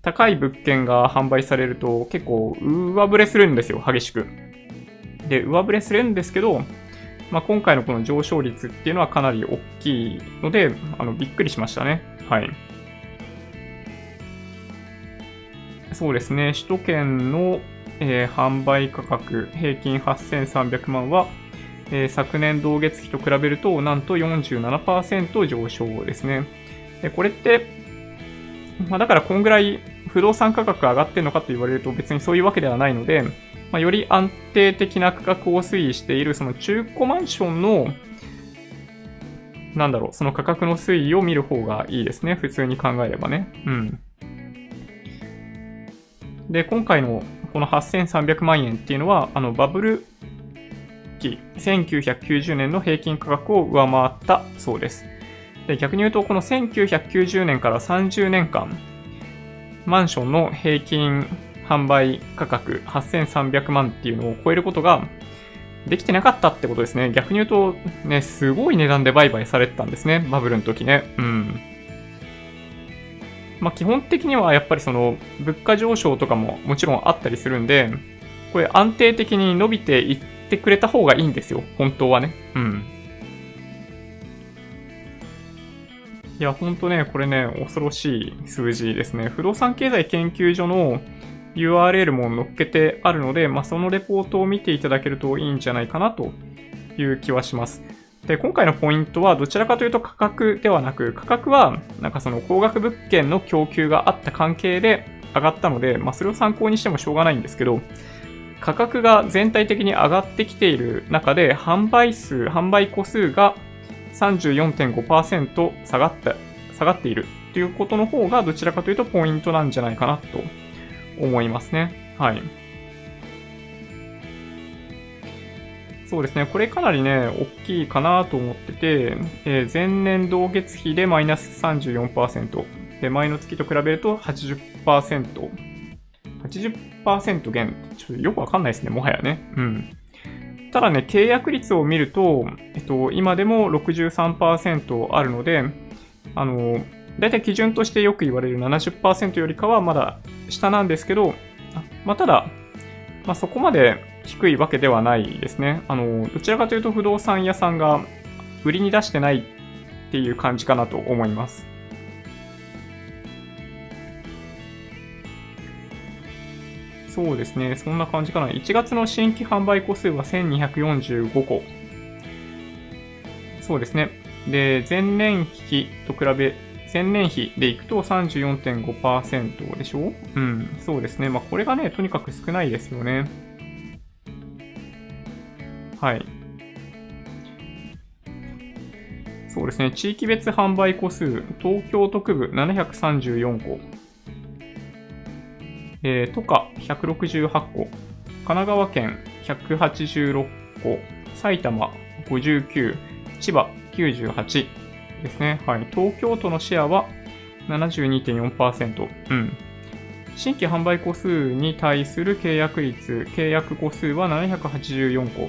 高い物件が販売されると結構上振れするんですよ、激しく。で、上振れするんですけど、まあ、今回のこの上昇率っていうのはかなり大きいので、あの、びっくりしましたね。はい。そうですね、首都圏のえー、販売価格平均8300万は、えー、昨年同月期と比べると、なんと47%上昇ですね。でこれって、まあ、だからこんぐらい不動産価格上がってるのかと言われると別にそういうわけではないので、まあ、より安定的な価格を推移しているその中古マンションのなんだろう、その価格の推移を見る方がいいですね。普通に考えればね。うん。で、今回のこの8300万円っていうのは、あの、バブル期、1990年の平均価格を上回ったそうです。で、逆に言うと、この1990年から30年間、マンションの平均販売価格8300万っていうのを超えることができてなかったってことですね。逆に言うと、ね、すごい値段で売買されてたんですね。バブルの時ね。うん。まあ、基本的にはやっぱりその、物価上昇とかももちろんあったりするんで、これ安定的に伸びていっててくれた方がいいんですよ。本当はね。うん。いや、ほんとね、これね、恐ろしい数字ですね。不動産経済研究所の URL も載っけてあるので、まあ、そのレポートを見ていただけるといいんじゃないかなという気はします。で、今回のポイントはどちらかというと価格ではなく、価格はなんかその高額物件の供給があった関係で上がったので、まあ、それを参考にしてもしょうがないんですけど、価格が全体的に上がってきている中で、販売数、販売個数が34.5%下がった、下がっているということの方がどちらかというとポイントなんじゃないかなと思いますね。はい。そうですね。これかなりね、大きいかなと思ってて、えー、前年同月比でマイナス34%。で、前の月と比べると80%。80%減。ちょっとよくわかんないですね、もはやね。うん。ただね、契約率を見ると、えっと、今でも63%あるので、あの、だいたい基準としてよく言われる70%よりかはまだ下なんですけど、まあ、ただ、まあ、そこまで低いわけではないですね。あの、どちらかというと不動産屋さんが売りに出してないっていう感じかなと思います。そうですね。そんな感じかな。1月の新規販売個数は1245個。そうですね。で、前年比と比べ、前年比でいくと34.5%でしょ？うん、そうですね。まあ、これがね、とにかく少ないですよね。はい。そうですね。地域別販売個数、東京都区部734個。えー、都下168個。神奈川県186個。埼玉59。千葉98ですね。はい。東京都のシェアは72.4%。うん。新規販売個数に対する契約率、契約個数は784個。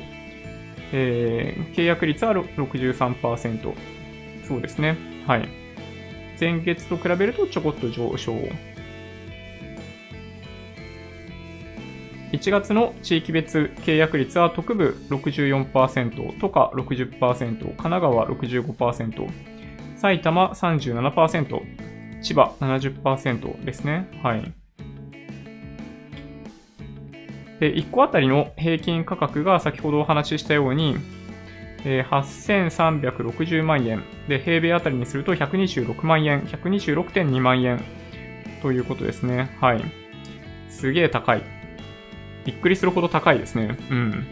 えー、契約率は63%。そうですね。はい。前月と比べるとちょこっと上昇。1月の地域別契約率は特部64%、都下60%、神奈川65%、埼玉37%、千葉70%ですね。はい。で、1個あたりの平均価格が先ほどお話ししたように、え、8360万円。で、平米あたりにすると126万円、126.2万円ということですね。はい。すげえ高い。びっくりするほど高いですね。うん。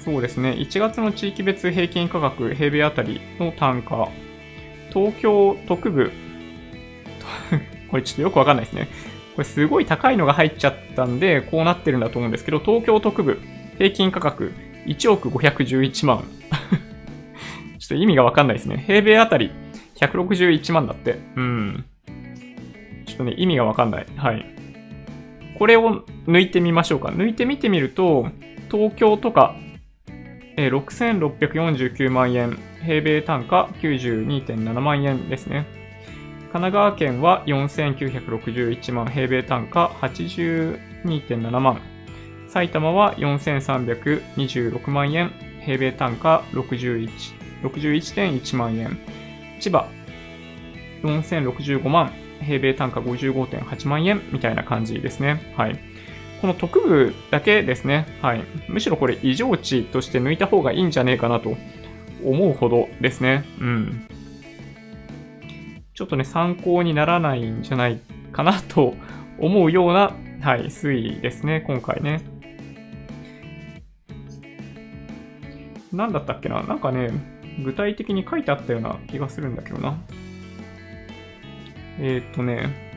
そうですね。1月の地域別平均価格、平米あたりの単価。東京特部。これちょっとよくわかんないですね。これすごい高いのが入っちゃったんで、こうなってるんだと思うんですけど、東京特部、平均価格1億511万。ちょっと意味がわかんないですね。平米あたり161万だって。うん。ちょっとね、意味がわかんない。はい。これを抜いてみましょうか。抜いてみてみると、東京とか、えー、6649万円、平米単価92.7万円ですね。神奈川県は4961万平米単価82.7万。埼玉は4326万円平米単価61 61.1万円。千葉4065万平米単価55.8万円みたいな感じですね。はい。この特部だけですね。はい。むしろこれ異常値として抜いた方がいいんじゃねえかなと思うほどですね。うん。ちょっとね、参考にならないんじゃないかなと思うような、はい、推移ですね、今回ね。何だったっけな？なんかね、具体的に書いてあったような気がするんだけどな。えー、っとね、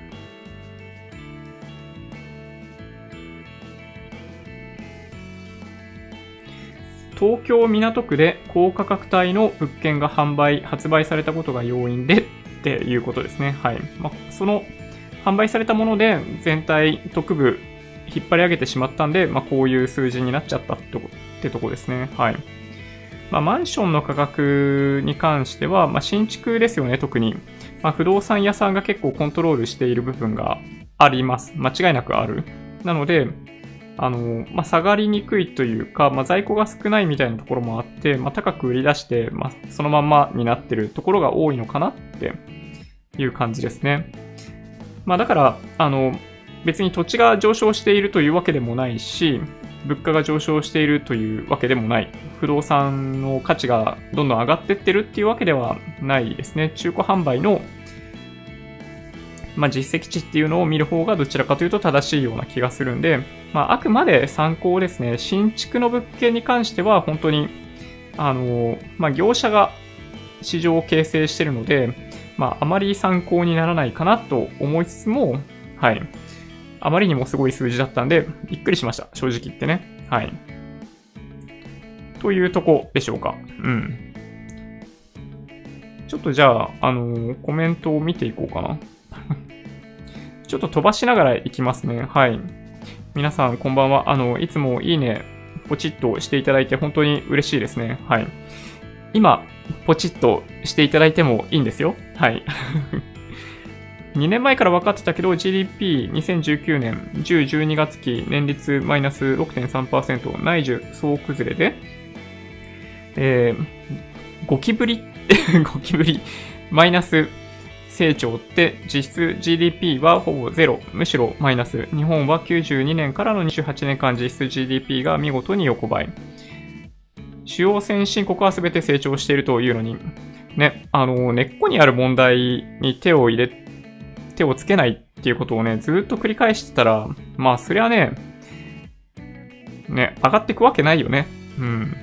東京港区で高価格帯の物件が販売、発売されたことが要因でっていうことですね。はい。まあ、その販売されたもので全体特部引っ張り上げてしまったんで、まあ、こういう数字になっちゃったってとこですね。はい。まあ、マンションの価格に関しては、まあ、新築ですよね、特に。まあ、不動産屋さんが結構コントロールしている部分があります。間違いなくある。なので、あの、まあ、下がりにくいというか、まあ、在庫が少ないみたいなところもあって、まあ、高く売り出して、ま、そのまんまになってるところが多いのかなっていう感じですね。ま、だから、あの、別に土地が上昇しているというわけでもないし、物価が上昇しているというわけでもない。不動産の価値がどんどん上がってってるっていうわけではないですね。中古販売のまあ、実績値っていうのを見る方がどちらかというと正しいような気がするんで、まあ、あくまで参考ですね。新築の物件に関しては本当に、あの、まあ、業者が市場を形成してるので、まあ、あまり参考にならないかなと思いつつも、はい。あまりにもすごい数字だったんで、びっくりしました。正直言ってね。はい。というとこでしょうか。うん。ちょっとじゃあ、あのー、コメントを見ていこうかな。ちょっと飛ばしながら行きますね。はい。皆さん、こんばんは。あの、いつもいいね、ポチッとしていただいて本当に嬉しいですね。はい。今、ポチッとしていただいてもいいんですよ。はい。2年前から分かってたけど、GDP2019 年10、12月期年率マイナス6.3%、内需総崩れで、えー、5期ぶり、5期ぶり、マイナス成長って実質 GDP はほぼゼロ、むしろマイナス。日本は92年からの28年間実質 GDP が見事に横ばい。主要先進国は全て成長しているというのに、ね、あの、根っこにある問題に手を入れ、手をつけないっていうことをね、ずっと繰り返してたら、まあ、そりゃね、ね、上がっていくわけないよね。うん。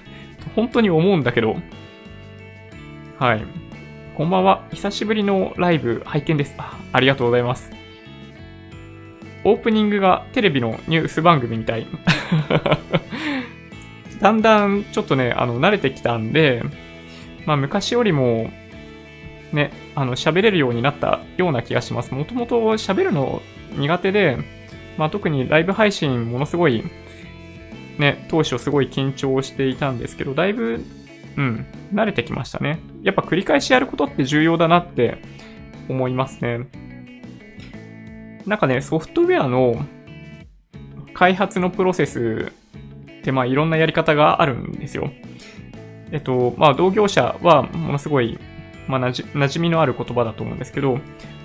本当に思うんだけど、はい。こんばんは。久しぶりのライブ拝見ですあ。ありがとうございます。オープニングがテレビのニュース番組みたい。だんだんちょっとね、あの、慣れてきたんで、まあ昔よりも、ね、あの、喋れるようになったような気がします。もともと喋るの苦手で、まあ特にライブ配信ものすごい、ね、当初すごい緊張していたんですけど、だいぶうん、慣れてきましたね。やっぱ繰り返しやることって重要だなって思いますね。なんかね、ソフトウェアの開発のプロセスってまあいろんなやり方があるんですよ。えっと、まあ同業者はものすごい、まあなじ馴染みのある言葉だと思うんですけど、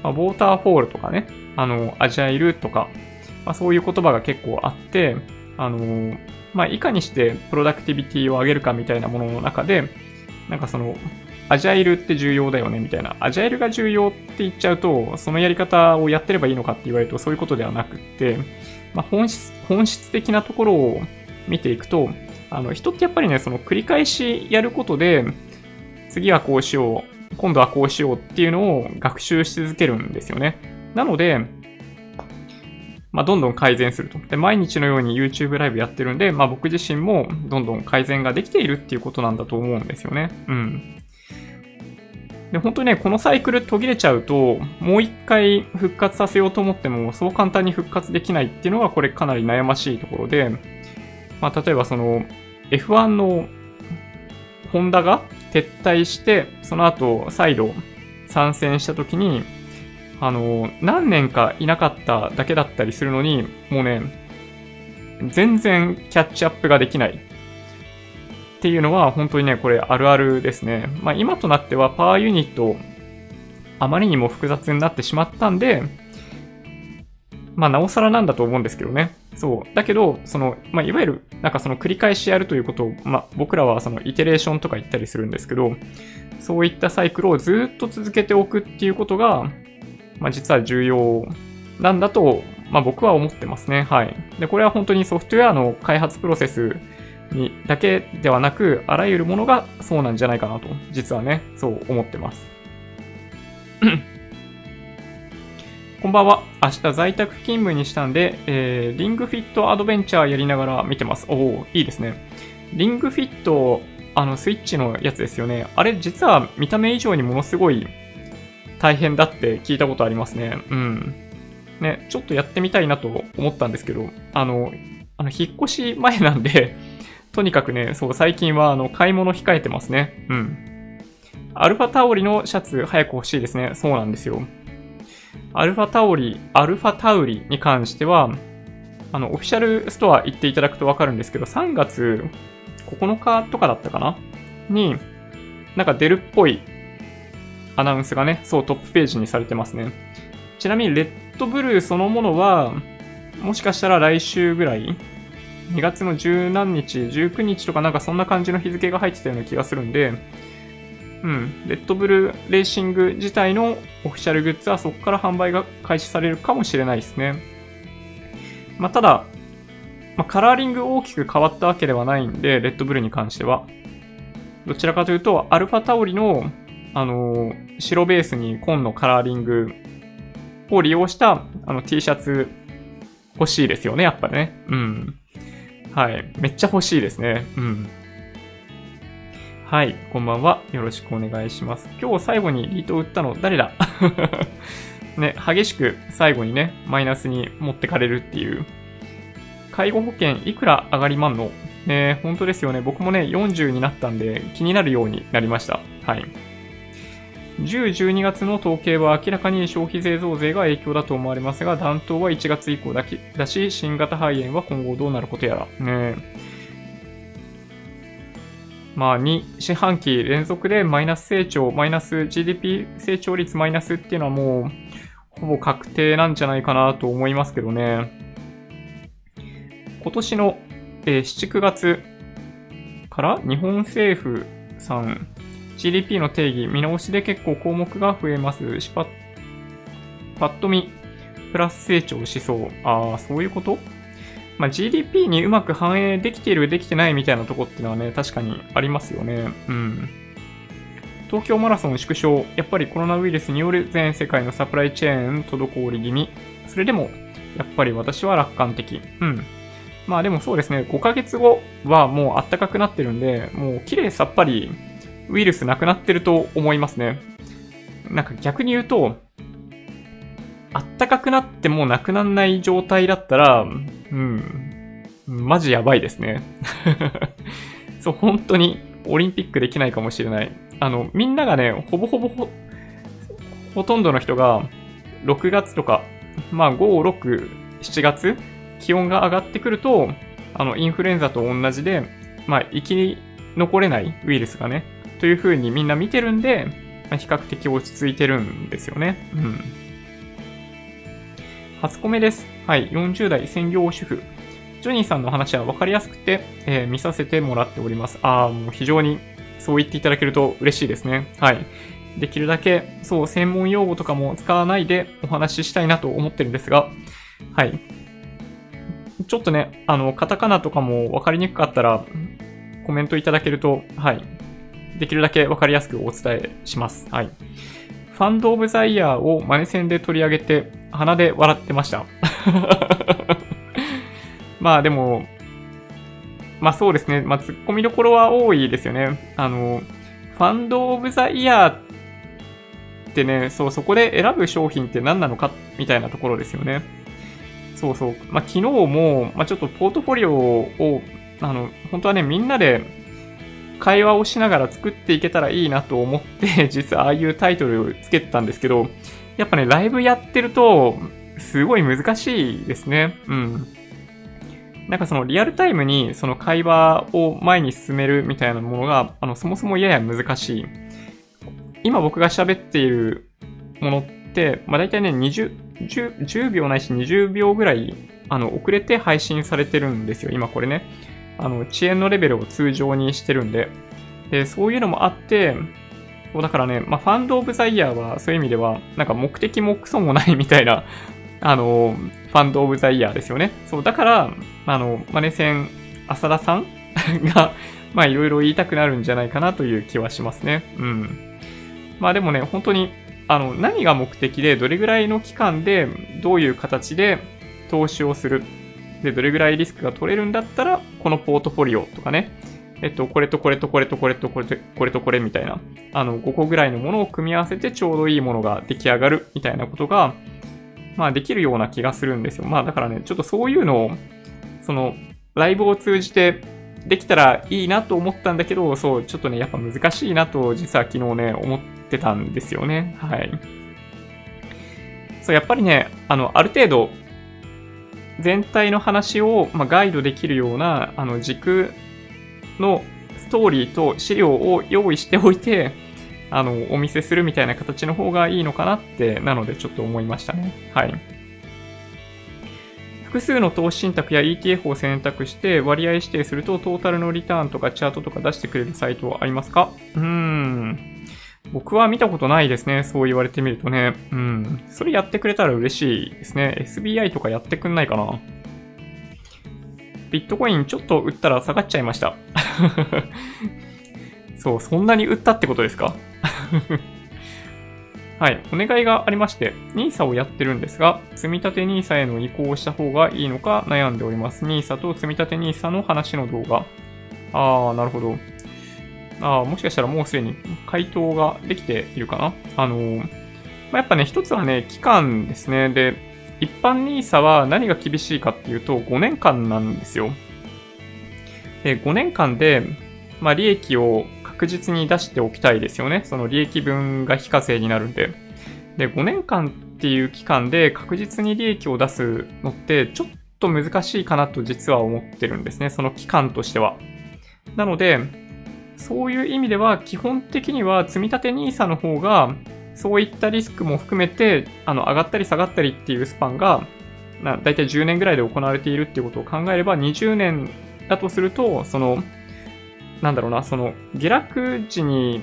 まあ、ウォーターフォールとかね、あの、アジャイルとか、まあそういう言葉が結構あって、あの、まあ、いかにしてプロダクティビティを上げるかみたいなものの中で、なんかその、アジャイルって重要だよねみたいな。アジャイルが重要って言っちゃうと、そのやり方をやってればいいのかって言われるとそういうことではなくって、まあ、本質、本質的なところを見ていくと、あの、人ってやっぱりね、その繰り返しやることで、次はこうしよう、今度はこうしようっていうのを学習し続けるんですよね。なので、まあ、どんどん改善すると。で、毎日のように YouTube ライブやってるんで、まあ、僕自身もどんどん改善ができているっていうことなんだと思うんですよね。うん。で、本当にね、このサイクル途切れちゃうと、もう一回復活させようと思っても、そう簡単に復活できないっていうのが、これかなり悩ましいところで、まあ、例えばその、F1 のホンダが撤退して、その後、再度参戦した時に、あの、何年かいなかっただけだったりするのに、もうね、全然キャッチアップができないっていうのは本当にね、これあるあるですね。まあ今となってはパワーユニットあまりにも複雑になってしまったんで、まあ、なおさらなんだと思うんですけどね。そう。だけど、その、まあ、いわゆる、なんかその繰り返しやるということを、まあ、僕らはそのイテレーションとか言ったりするんですけど、そういったサイクルをずっと続けておくっていうことが、まあ、実は重要なんだと、まあ、僕は思ってますね。はい。で、これは本当にソフトウェアの開発プロセスにだけではなく、あらゆるものがそうなんじゃないかなと、実はね、そう思ってます。こんばんは。明日在宅勤務にしたんで、えー、リングフィットアドベンチャーやりながら見てます。おおいいですね。リングフィット、あの、スイッチのやつですよね。あれ、実は見た目以上にものすごい大変だって聞いたことありますね。うん。ね、ちょっとやってみたいなと思ったんですけど、あの、あの、引っ越し前なんで とにかくね、そう、最近はあの、買い物控えてますね。うん。アルファタオリのシャツ早く欲しいですね。そうなんですよ。アルファタオリ、アルファタウリに関しては、あの、オフィシャルストア行っていただくとわかるんですけど、3月9日とかだったかな？に、なんか出るっぽいアナウンスがね、そうトップページにされてますね。ちなみに、レッドブルーそのものは、もしかしたら来週ぐらい、2月の十何日、19日とかなんかそんな感じの日付が入ってたような気がするんで、うん、レッドブルレーシング自体のオフィシャルグッズはそこから販売が開始されるかもしれないですね。まあ、ただ、まあ、カラーリング大きく変わったわけではないんで、レッドブルに関しては。どちらかというと、アルファタオリの、あのー、白ベースに紺のカラーリングを利用したあの T シャツ欲しいですよね、やっぱね。うん。はい。めっちゃ欲しいですね。うん。はい、こんばんは。よろしくお願いします。今日最後にリートを打ったの誰だ？ね、激しく最後にね、マイナスに持ってかれるっていう。介護保険いくら上がりまんの？ね、本当ですよね。僕もね、40になったんで気になるようになりました。はい。10、12月の統計は明らかに消費税増税が影響だと思われますが、暖冬は1月以降だけだし、新型肺炎は今後どうなることやら。ねまあ、2四半期連続でマイナス成長、マイナス GDP 成長率マイナスっていうのはもう、ほぼ確定なんじゃないかなと思いますけどね。今年の、えー、7、9月から日本政府さん、GDP の定義、見直しで結構項目が増えますし、パッ、パッと見、プラス成長しそう。ああ、そういうこと？まあ、GDP にうまく反映できている、できてないみたいなとこっていうのはね、確かにありますよね。うん。東京マラソン縮小。やっぱりコロナウイルスによる全世界のサプライチェーン滞り気味。それでも、やっぱり私は楽観的。うん。まあでもそうですね、5ヶ月後はもう暖かくなってるんで、もう綺麗さっぱりウイルスなくなってると思いますね。なんか逆に言うと、あったかくなってもなくならない状態だったら、うん、マジやばいですね。そう、本当にオリンピックできないかもしれない。あの、みんながね、ほぼほぼほ、ほとんどの人が、6月とか、まあ5、6、7月、気温が上がってくると、あの、インフルエンザと同じで、まあ、生き残れないウイルスがね、という風にみんな見てるんで、ま、比較的落ち着いてるんですよね。うん。初コメです。はい、40代専業主婦。ジョニーさんの話は分かりやすくて、えー、見させてもらっております。ああ、もう非常にそう言っていただけると嬉しいですね。はい。できるだけ、そう、専門用語とかも使わないでお話ししたいなと思ってるんですが、はい。ちょっとね、あの、カタカナとかも分かりにくかったら、コメントいただけると、はい。できるだけ分かりやすくお伝えします。はい。ファンドオブザイヤーをマネ戦で取り上げて、鼻で笑ってました。まあでも、まあそうですね。まあ突っ込みどころは多いですよね。あの、ファンドオブザイヤーってね、そう、そこで選ぶ商品って何なのかみたいなところですよね。そうそう。まあ昨日も、まあちょっとポートフォリオを、あの、本当はね、みんなで会話をしながら作っていけたらいいなと思って、実はああいうタイトルをつけてたんですけど、やっぱね、ライブやってると、すごい難しいですね。うん。なんかそのリアルタイムにその会話を前に進めるみたいなものが、あの、そもそもやや難しい。今僕が喋っているものって、まあ、大体ね、20、10, 10秒ないし20秒ぐらい、あの、遅れて配信されてるんですよ。今これね。あの、遅延のレベルを通常にしてるんで。で、そういうのもあって、そうだからね、まあ、ファンド・オブ・ザ・イヤーはそういう意味では、なんか目的もクソもないみたいな、あの、ファンド・オブ・ザ・イヤーですよね。そう、だから、あの、マネセン、浅田さん が、まあ、いろいろ言いたくなるんじゃないかなという気はしますね。うん。まあでもね、本当に、あの、何が目的で、どれぐらいの期間で、どういう形で投資をする。で、どれぐらいリスクが取れるんだったら、このポートフォリオとかね、えっと、これとこれとこれとこれとこれとこれとこれみたいな、あの、5個ぐらいのものを組み合わせてちょうどいいものが出来上がるみたいなことが、まあできるような気がするんですよ。まあだからね、ちょっとそういうのを、その、ライブを通じてできたらいいなと思ったんだけど、そう、ちょっとね、やっぱ難しいなと実は昨日ね、思ってたんですよね。はい。そう、やっぱりね、あの、ある程度、全体の話を、まあ、ガイドできるような、あの、軸のストーリーと資料を用意しておいて、あの、お見せするみたいな形の方がいいのかなって、なのでちょっと思いましたね。はい。複数の投資信託や ETF を選択して割合指定するとトータルのリターンとかチャートとか出してくれるサイトはありますか？うーん。僕は見たことないですね。そう言われてみるとね。うん。それやってくれたら嬉しいですね。SBI とかやってくんないかな。ビットコインちょっと売ったら下がっちゃいました。そう、そんなに売ったってことですか？はい、お願いがありまして、NISA をやってるんですが、積立 NISA への移行をした方がいいのか悩んでおります。NISA と積立 NISA の話の動画。あー、なるほど。あー、もしかしたらもうすでに回答ができているかな？あのー、まあ、やっぱね、一つはね、期間ですね。で、一般 NISA は何が厳しいかっていうと、5年間なんですよ。で、5年間で、まあ、利益を確実に出しておきたいですよね。その利益分が非課税になるんで。で、5年間っていう期間で確実に利益を出すのってちょっと難しいかなと実は思ってるんですね。その期間としては。なので、そういう意味では基本的には積立 NISA の方がそういったリスクも含めてあの上がったり下がったりっていうスパンがだいたい10年ぐらいで行われているっていうことを考えれば20年だとするとそのなんだろうな、その、下落時に、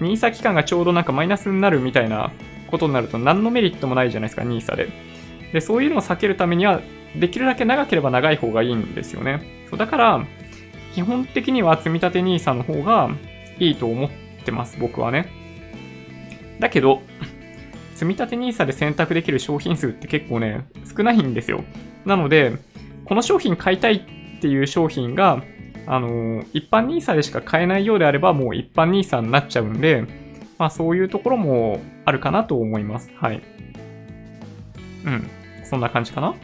NISA 期間がちょうどなんかマイナスになるみたいなことになると何のメリットもないじゃないですか、NISA で。で、そういうのを避けるためには、できるだけ長ければ長い方がいいんですよね。そうだから、基本的には積立 NISA の方がいいと思ってます、僕はね。だけど、積立 NISA で選択できる商品数って結構ね、少ないんですよ。なので、この商品買いたいっていう商品が、あの、一般 NISA でしか買えないようであれば、もう一般 NISA になっちゃうんで、まあそういうところもあるかなと思います。はい。うん。そんな感じかな？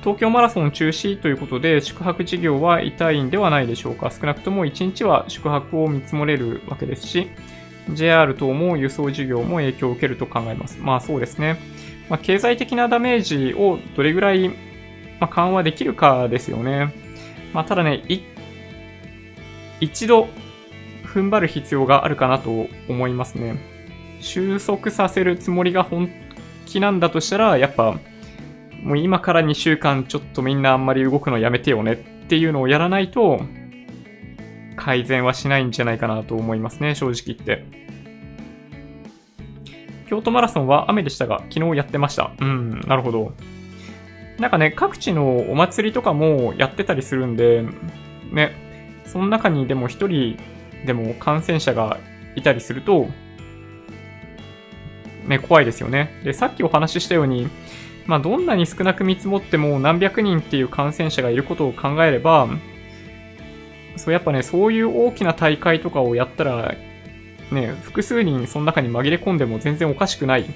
東京マラソン中止ということで、宿泊事業は痛いんではないでしょうか。少なくとも1日は宿泊を見積もれるわけですし、JR 等も輸送事業も影響を受けると考えます。まあそうですね。まあ、経済的なダメージをどれぐらいま、緩和できるかですよね。まあ、ただね、一度踏ん張る必要があるかなと思いますね。収束させるつもりが本気なんだとしたら、やっぱ、もう今から2週間ちょっとみんなあんまり動くのやめてよねっていうのをやらないと、改善はしないんじゃないかなと思いますね、正直言って。京都マラソンは雨でしたが、昨日やってました。うん、なるほど。なんかね、各地のお祭りとかもやってたりするんで、ね、その中にでも一人でも感染者がいたりすると、ね、怖いですよね。で、さっきお話ししたように、まあ、どんなに少なく見積もっても何百人っていう感染者がいることを考えれば、そう、やっぱね、そういう大きな大会とかをやったら、ね、複数人その中に紛れ込んでも全然おかしくない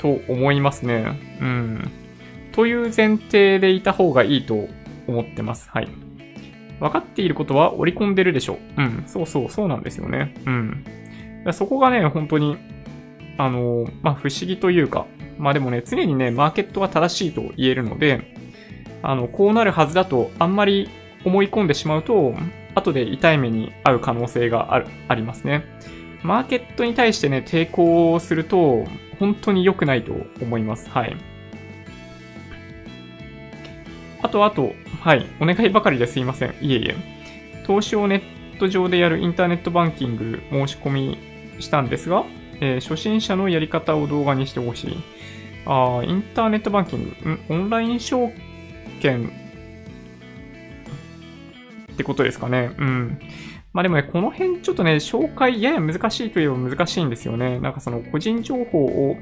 と思いますね。うん。という前提でいた方がいいと思ってます。はい。分かっていることは織り込んでるでしょう。うん。そうそう、そうなんですよね。うん。そこがね、本当に、あの、まあ、不思議というか、まあでもね、常にね、マーケットは正しいと言えるので、あの、こうなるはずだと、あんまり思い込んでしまうと、後で痛い目に遭う可能性がある、ありますね。マーケットに対してね、抵抗をすると、本当に良くないと思います。はい。あと、あと、はい。お願いばかりですいません。いえいえ。投資をネット上でやるインターネットバンキング申し込みしたんですが、えー、初心者のやり方を動画にしてほしい。あインターネットバンキング、ん？オンライン証券ってことですかね。うん。まあでもね、この辺ちょっとね、紹介やや難しいといえば難しいんですよね。なんかその個人情報を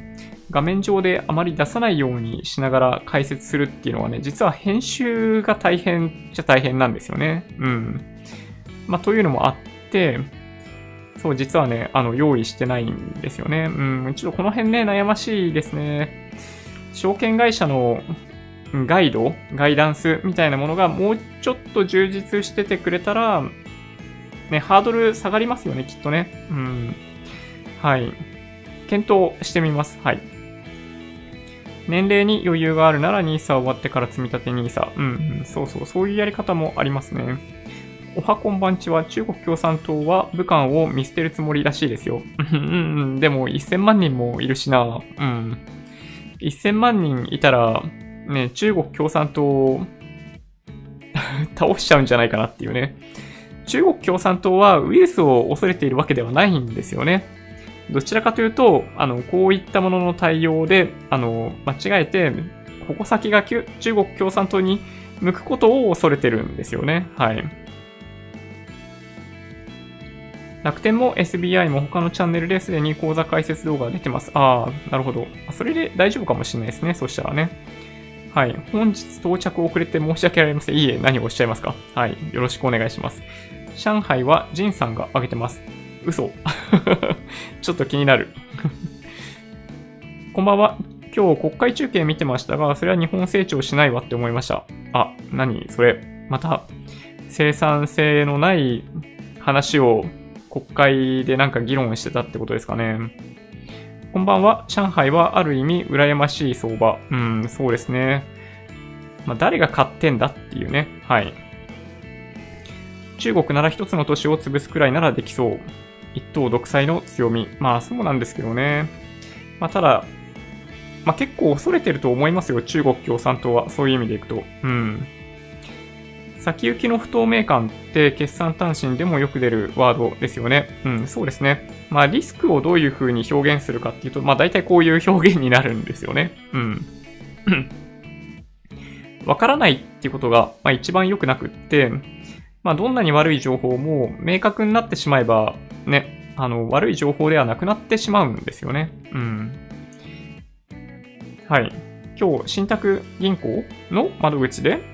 画面上であまり出さないようにしながら解説するっていうのはね、実は編集が大変じゃ大変なんですよね。うん。まあというのもあって、そう、実はね、あの、用意してないんですよね。うん、ちょっとこの辺ね、悩ましいですね。証券会社のガイド、ガイダンスみたいなものがもうちょっと充実しててくれたら、ね、ハードル下がりますよね、きっとね。うん。はい。検討してみます。はい。年齢に余裕があるなら NISA 終わってから積み立て NISA。うん、うん、そうそう、そういうやり方もありますね。おはこんばんちは中国共産党は武漢を見捨てるつもりらしいですよ。うんうん、でも1000万人もいるしな。うん。1000万人いたら、ね、中国共産党 倒しちゃうんじゃないかなっていうね。中国共産党はウイルスを恐れているわけではないんですよね。どちらかというと、あの、こういったものの対応で、あの、間違えて、矛先が中国共産党に向くことを恐れてるんですよね。はい。楽天も SBI も他のチャンネルですでに講座解説動画が出てます。ああ、なるほど。それで大丈夫かもしれないですね。そしたらね。はい。本日到着遅れて申し訳ありません。いいえ、何をおっしゃいますかはい。よろしくお願いします。上海はジンさんが挙げてます。嘘。ちょっと気になる こんばんは。今日国会中継見てましたが、それは日本成長しないわって思いました。あ、何それ。また、生産性のない話を国会でなんか議論してたってことですかね。こんばんは。上海はある意味羨ましい相場。うん、そうですね。まあ、誰が買ってんだっていうね。はい。中国なら一つの都市を潰すくらいならできそう。一党独裁の強み。まあそうなんですけどね。まあただ、まあ結構恐れてると思いますよ。中国共産党は。そういう意味でいくと。うん。先行きの不透明感って決算単身でもよく出るワードですよね。うん、そうですね。まあリスクをどういう風に表現するかっていうと、まあ大体こういう表現になるんですよね。うん。わからないっていうことが、まあ、一番良くなくって、まあどんなに悪い情報も明確になってしまえば、ね、あの、悪い情報ではなくなってしまうんですよね。うん。はい。今日、信託銀行の窓口で、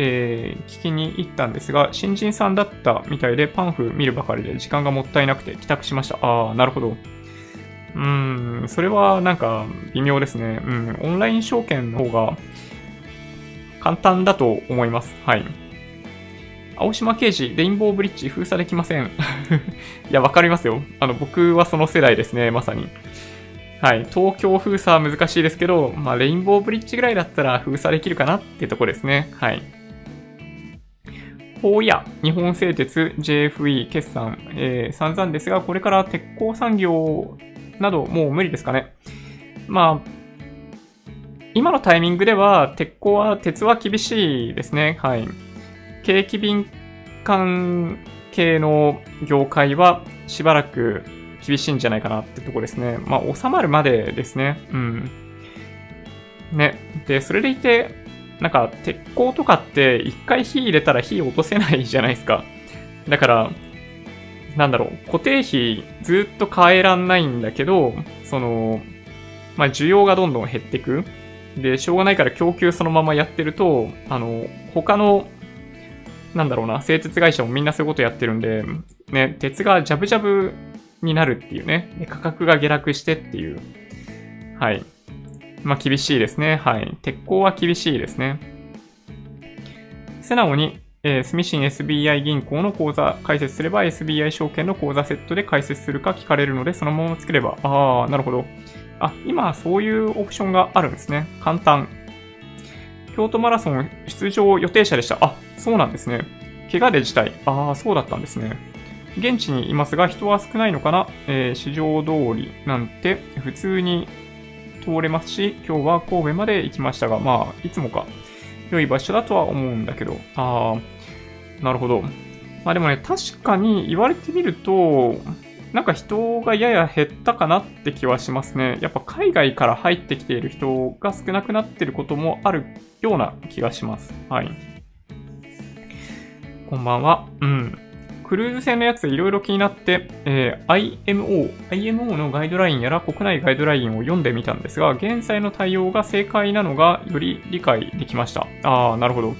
えー、聞きに行ったんですが、新人さんだったみたいでパンフ見るばかりで時間がもったいなくて帰宅しました。ああ、なるほど。うーん、それはなんか微妙ですね。うん、オンライン証券の方が簡単だと思います。はい。青島刑事、レインボーブリッジ封鎖できません。いや、わかりますよ。あの、僕はその世代ですね、まさに。はい。東京封鎖は難しいですけど、まあ、レインボーブリッジぐらいだったら封鎖できるかなってとこですね。はい。法や日本製鉄、JFE、決算、えー、散々ですが、これから鉄鋼産業などもう無理ですかね。まあ、今のタイミングでは、鉄鋼は、鉄は厳しいですね。はい。景気敏感系の業界はしばらく厳しいんじゃないかなってとこですね。まあ、収まるまでですね。うん。ね。で、それでいて、なんか、鉄鋼とかって一回火入れたら火落とせないじゃないですか。だから、なんだろう、固定費ずっと変えらんないんだけど、その、まあ、需要がどんどん減ってく。で、しょうがないから供給そのままやってると、あの、他の、なんだろうな、製鉄会社もみんなそういうことやってるんで、ね、鉄がジャブジャブになるっていうね、価格が下落してっていう。はい。まあ厳しいですね。はい。鉄鋼は厳しいですね。素直に、えー、スミシン SBI 銀行の口座開設すれば SBI 証券の口座セットで開設するか聞かれるので、そのまま作れば。ああ、なるほど。あ、今そういうオプションがあるんですね。簡単。京都マラソン出場予定者でした。あ、そうなんですね。怪我で辞退。ああ、そうだったんですね。現地にいますが人は少ないのかな、えー、市場通りなんて普通に通れますし、今日は神戸まで行きましたが、まあ、いつもか、良い場所だとは思うんだけど、ああ、なるほど。まあでもね、確かに言われてみると、なんか人がやや減ったかなって気はしますね。やっぱ海外から入ってきている人が少なくなってることもあるような気がします。はい。こんばんは。うん。クルーズ船のやついろいろ気になって、えー、IMO、IMO のガイドラインやら国内ガイドラインを読んでみたんですが、現在の対応が正解なのがより理解できました。あー、なるほど。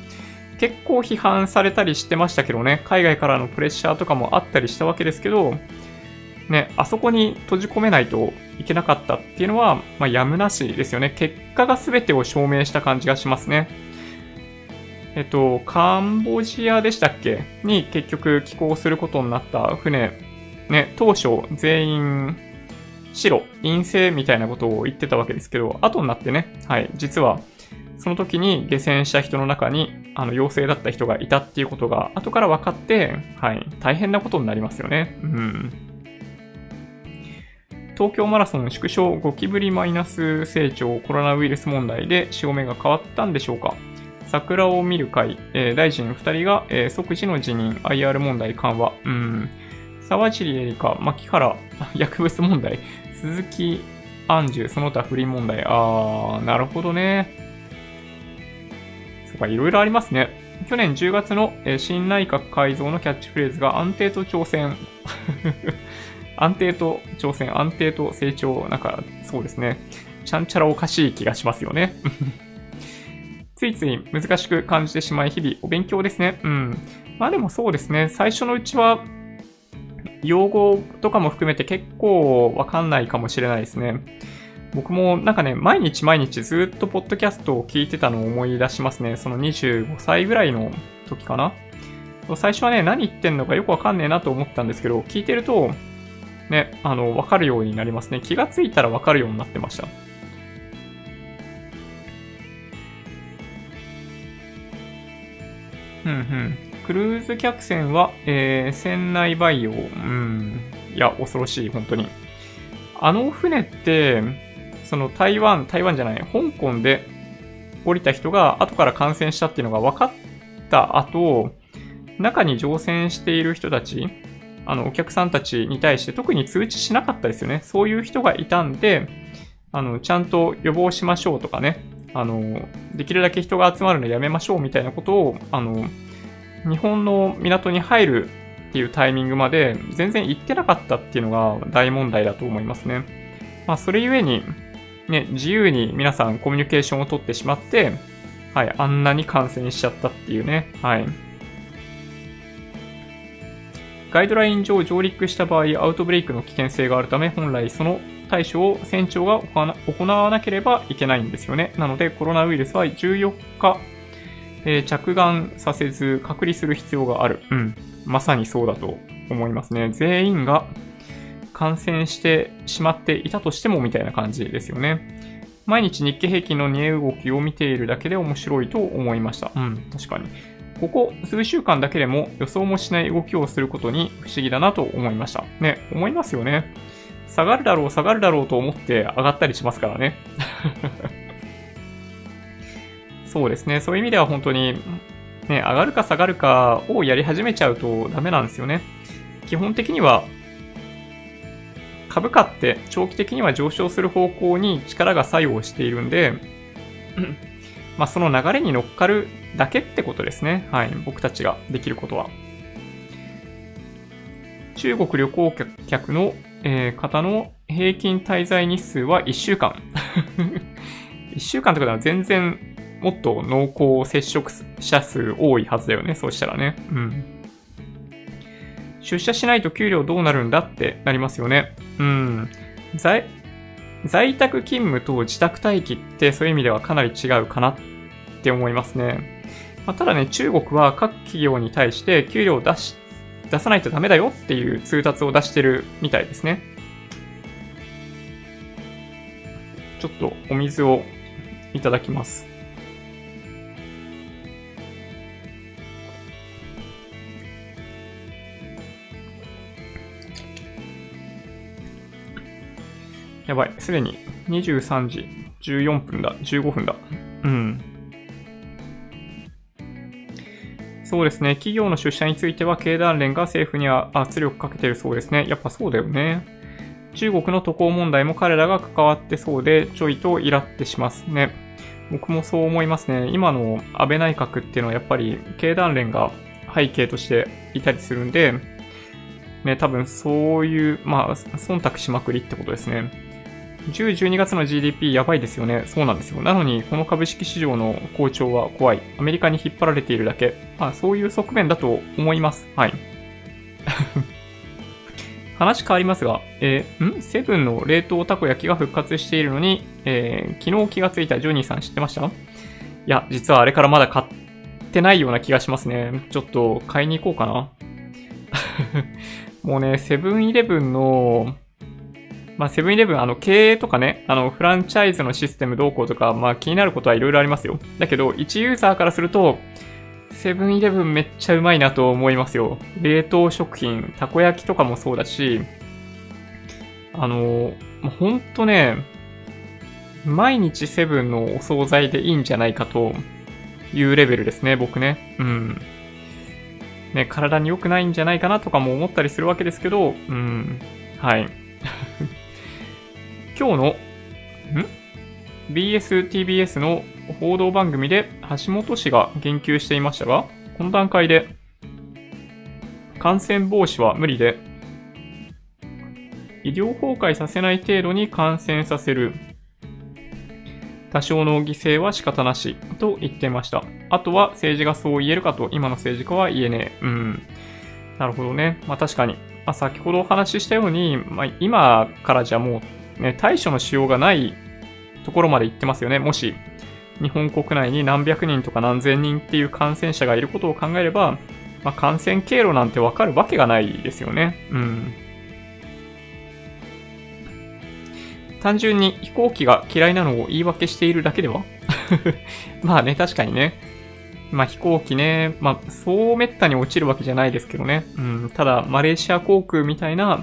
結構批判されたりしてましたけどね、海外からのプレッシャーとかもあったりしたわけですけど、ね、あそこに閉じ込めないといけなかったっていうのは、まあ、やむなしですよね。結果が全てを証明した感じがしますね。えっと、カンボジアでしたっけ？に結局寄港することになった船、ね、当初全員白、陰性みたいなことを言ってたわけですけど、後になってね、はい、実はその時に下船した人の中にあの陽性だった人がいたっていうことが後から分かって、はい、大変なことになりますよね。うん。東京マラソン縮小ゴキブリマイナス成長コロナウイルス問題で潮目が変わったんでしょうか？桜を見る会、えー、大臣2人が、えー、即時の辞任、IR 問題緩和、うん、沢尻エリカ、牧原、薬物問題、鈴木安住、その他不倫問題、あー、なるほどね。そっか、いろいろありますね。去年10月の、えー、新内閣改造のキャッチフレーズが安定と挑戦。安定と挑戦、安定と成長、なんか、そうですね。ちゃんちゃらおかしい気がしますよね。ついつい難しく感じてしまい、日々お勉強ですね。うん。まあでもそうですね。最初のうちは、用語とかも含めて結構わかんないかもしれないですね。僕もなんかね、毎日毎日ずっとポッドキャストを聞いてたのを思い出しますね。その25歳ぐらいの時かな。最初はね、何言ってんのかよくわかんねえなと思ったんですけど、聞いてると、ね、あの、わかるようになりますね。気がついたらわかるようになってました。うんうん。クルーズ客船は、えー、船内培養。うん。いや、恐ろしい、本当に。あの船って、その台湾、台湾じゃない、香港で降りた人が後から感染したっていうのが分かった後、中に乗船している人たち、あの、お客さんたちに対して特に通知しなかったですよね。そういう人がいたんで、あの、ちゃんと予防しましょうとかね、あの、できるだけ人が集まるのやめましょうみたいなことを、あの、日本の港に入るっていうタイミングまで全然行ってなかったっていうのが大問題だと思いますね。まあ、それゆえに、ね、自由に皆さんコミュニケーションを取ってしまって、はい、あんなに感染しちゃったっていうね、はい。ガイドライン上上陸した場合、アウトブレイクの危険性があるため、本来その対処を船長が行わなければいけないんですよね。なので、コロナウイルスは14日、えー、着岸させず隔離する必要がある。うん。まさにそうだと思いますね。全員が感染してしまっていたとしてもみたいな感じですよね。毎日日経平均の値動きを見ているだけで面白いと思いました。うん、確かに。ここ数週間だけでも予想もしない動きをすることに不思議だなと思いました。ね、思いますよね。下がるだろう、下がるだろうと思って上がったりしますからね。そうですね。そういう意味では本当に、ね、上がるか下がるかをやり始めちゃうとダメなんですよね。基本的には、株価って長期的には上昇する方向に力が作用しているんで、まあその流れに乗っかるだけってことですね。はい。僕たちができることは。中国旅行客のえー、方の平均滞在日数は1週間。1週間ってことは全然もっと濃厚接触者数多いはずだよね。そうしたらね。うん。出社しないと給料どうなるんだってなりますよね。うん。在、在宅勤務と自宅待機ってそういう意味ではかなり違うかなって思いますね。まあ、ただね、中国は各企業に対して給料を出し出さないとダメだよっていう通達を出してるみたいですね。ちょっとお水をいただきます。やばい。すでに23時14分だ。15分だ。うん。そうですね。企業の出社については経団連が政府には圧力かけてるそうですね。やっぱそうだよね。中国の渡航問題も彼らが関わってそうで、ちょいとイラってしますね。僕もそう思いますね。今の安倍内閣っていうのはやっぱり経団連が背景としていたりするんで、ね、多分そういう、まあ、忖度しまくりってことですね。10、12月の GDP やばいですよね。そうなんですよ。なのに、この株式市場の好調は怖い。アメリカに引っ張られているだけ。まあ、そういう側面だと思います。はい。話変わりますが、えー、ん？セブンの冷凍たこ焼きが復活しているのに、えー、昨日気がついたジョニーさん知ってました？いや、実はあれからまだ買ってないような気がしますね。ちょっと買いに行こうかな。もうね、セブンイレブンのまあ、セブンイレブン、あの、経営とかね、あの、フランチャイズのシステムどうこうとか、まあ、気になることはいろいろありますよ。だけど、1ユーザーからすると、セブンイレブンめっちゃうまいなと思いますよ。冷凍食品、たこ焼きとかもそうだし、あの、ほんとね、毎日セブンのお惣菜でいいんじゃないかというレベルですね、僕ね。うん。ね、体に良くないんじゃないかなとかも思ったりするわけですけど、うん。はい。今日の、ん ?BS、TBS の報道番組で橋本氏が言及していましたが、この段階で感染防止は無理で、医療崩壊させない程度に感染させる。多少の犠牲は仕方なしと言ってました。あとは政治がそう言えるかと今の政治家は言えねえ。うん。なるほどね。まあ確かに。まあ、先ほどお話ししたように、まあ、今からじゃもうね、対処のしようがないところまで行ってますよね。もし、日本国内に何百人とか何千人っていう感染者がいることを考えれば、まあ、感染経路なんてわかるわけがないですよね。うん。単純に飛行機が嫌いなのを言い訳しているだけでは？まあね、確かにね。まあ飛行機ね、まあそうめったに落ちるわけじゃないですけどね。うん、ただ、マレーシア航空みたいな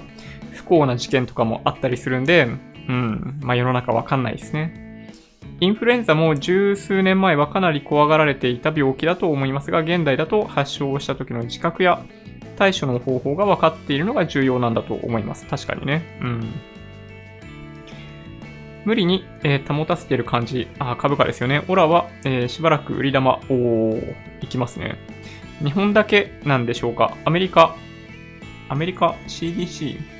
幸な事件とかもあったりするんで、うん、まあ世の中わかんないですね。インフルエンザも十数年前はかなり怖がられていた病気だと思いますが、現代だと発症した時の自覚や対処の方法が分かっているのが重要なんだと思います。確かにね。うん。無理に、えー、保たせている感じ。あ、株価ですよね。オラは、えー、しばらく売り玉、おー、いきますね。日本だけなんでしょうかアメリカ、アメリカ？CDC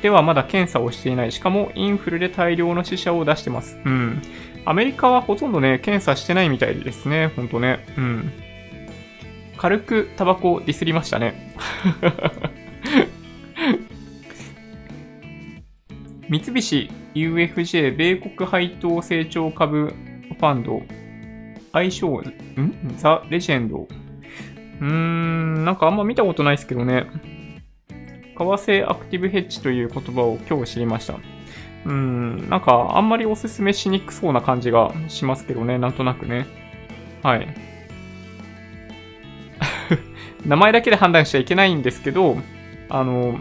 ではまだ検査をしていない。しかもインフルで大量の死者を出してます。うん。アメリカはほとんどね、検査してないみたいですね。ほんとね。うん。軽くタバコディスりましたね。三菱 UFJ 米国配当成長株ファンド相性、ん？ザ・レジェンド。うーん、なんかあんま見たことないですけどね。為替アクティブヘッジという言葉を今日知りました。うん、なんかあんまりおすすめしにくそうな感じがしますけどね、なんとなくね。はい。名前だけで判断しちゃいけないんですけど、あの、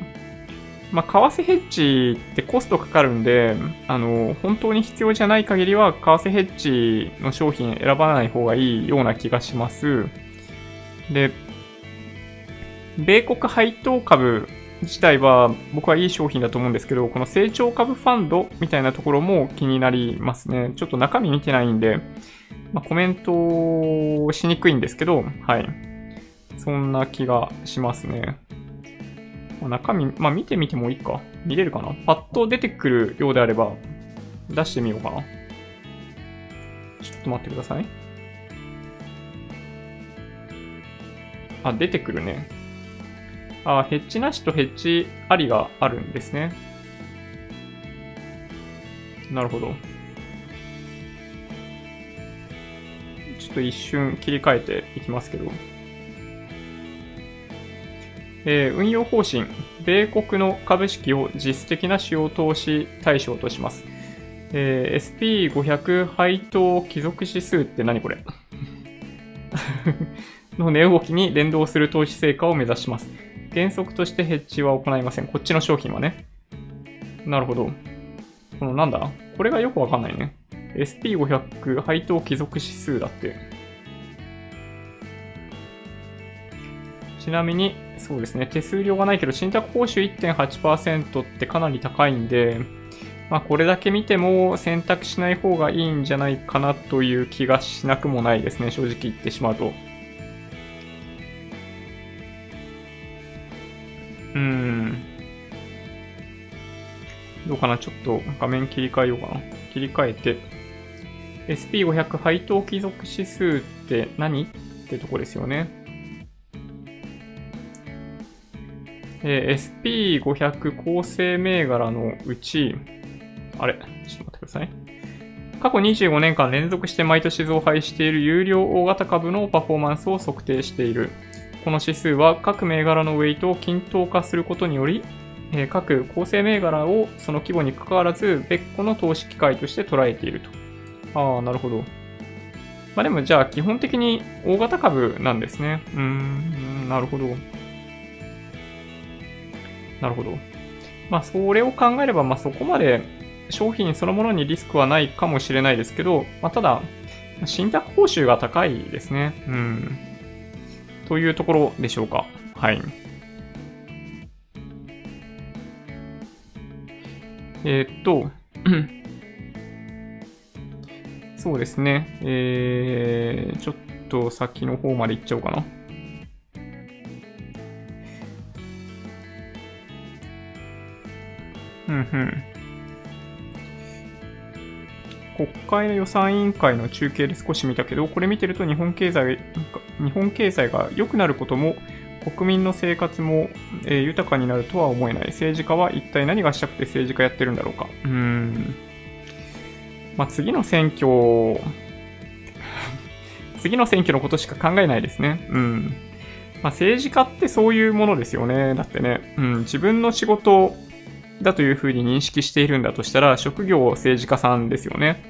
まあ、為替ヘッジってコストかかるんで、あの、本当に必要じゃない限りは、為替ヘッジの商品選ばない方がいいような気がします。で、米国配当株自体は僕はいい商品だと思うんですけど、この成長株ファンドみたいなところも気になりますね。ちょっと中身見てないんで、まあ、コメントしにくいんですけど、はい。そんな気がしますね。まあ、中身、まあ見てみてもいいか。見れるかな？パッと出てくるようであれば、出してみようかな。ちょっと待ってください。あ、出てくるね。あ、ヘッジなしとヘッジありがあるんですね。なるほど。ちょっと一瞬切り替えていきますけど。えー、運用方針。米国の株式を実質的な主要投資対象とします。えー、SP500 配当帰属指数って何これ？の値動きに連動する投資成果を目指します。原則としてヘッジは行いません。こっちの商品はね。なるほど。このなんだ？これがよくわかんないね。SP500 配当帰属指数だって。ちなみに、そうですね、手数料がないけど、信託報酬1.8%ってかなり高いんで、まあこれだけ見ても選択しない方がいいんじゃないかなという気がしなくもないですね、正直言ってしまうと。うん。どうかなちょっと画面切り替えようかな。切り替えて。SP500 配当貴族指数って何ってとこですよね。えー、SP500 構成銘柄のうち、あれちょっと待ってください。過去25年間連続して毎年増配している有料大型株のパフォーマンスを測定している。この指数は各銘柄のウェイトを均等化することにより、え、各構成銘柄をその規模に関わらず別個の投資機会として捉えていると。ああ、なるほど。まあでもじゃあ基本的に大型株なんですね。うーん、なるほど。なるほど。まあそれを考えれば、まあそこまで商品そのものにリスクはないかもしれないですけど、まあただ、信託報酬が高いですね。うん。というところでしょうか。はい。えー、っと、そうですね。えー、ちょっと先の方まで行っちゃおうかな。うんうん。国会の予算委員会の中継で少し見たけど、これ見てると日本経済、日本経済が良くなることも、国民の生活も、えー、豊かになるとは思えない。政治家は一体何がしたくて政治家やってるんだろうか。うん。まあ、次の選挙、次の選挙のことしか考えないですね。うん。まあ、政治家ってそういうものですよね。だってね、うん、自分の仕事だというふうに認識しているんだとしたら、職業政治家さんですよね。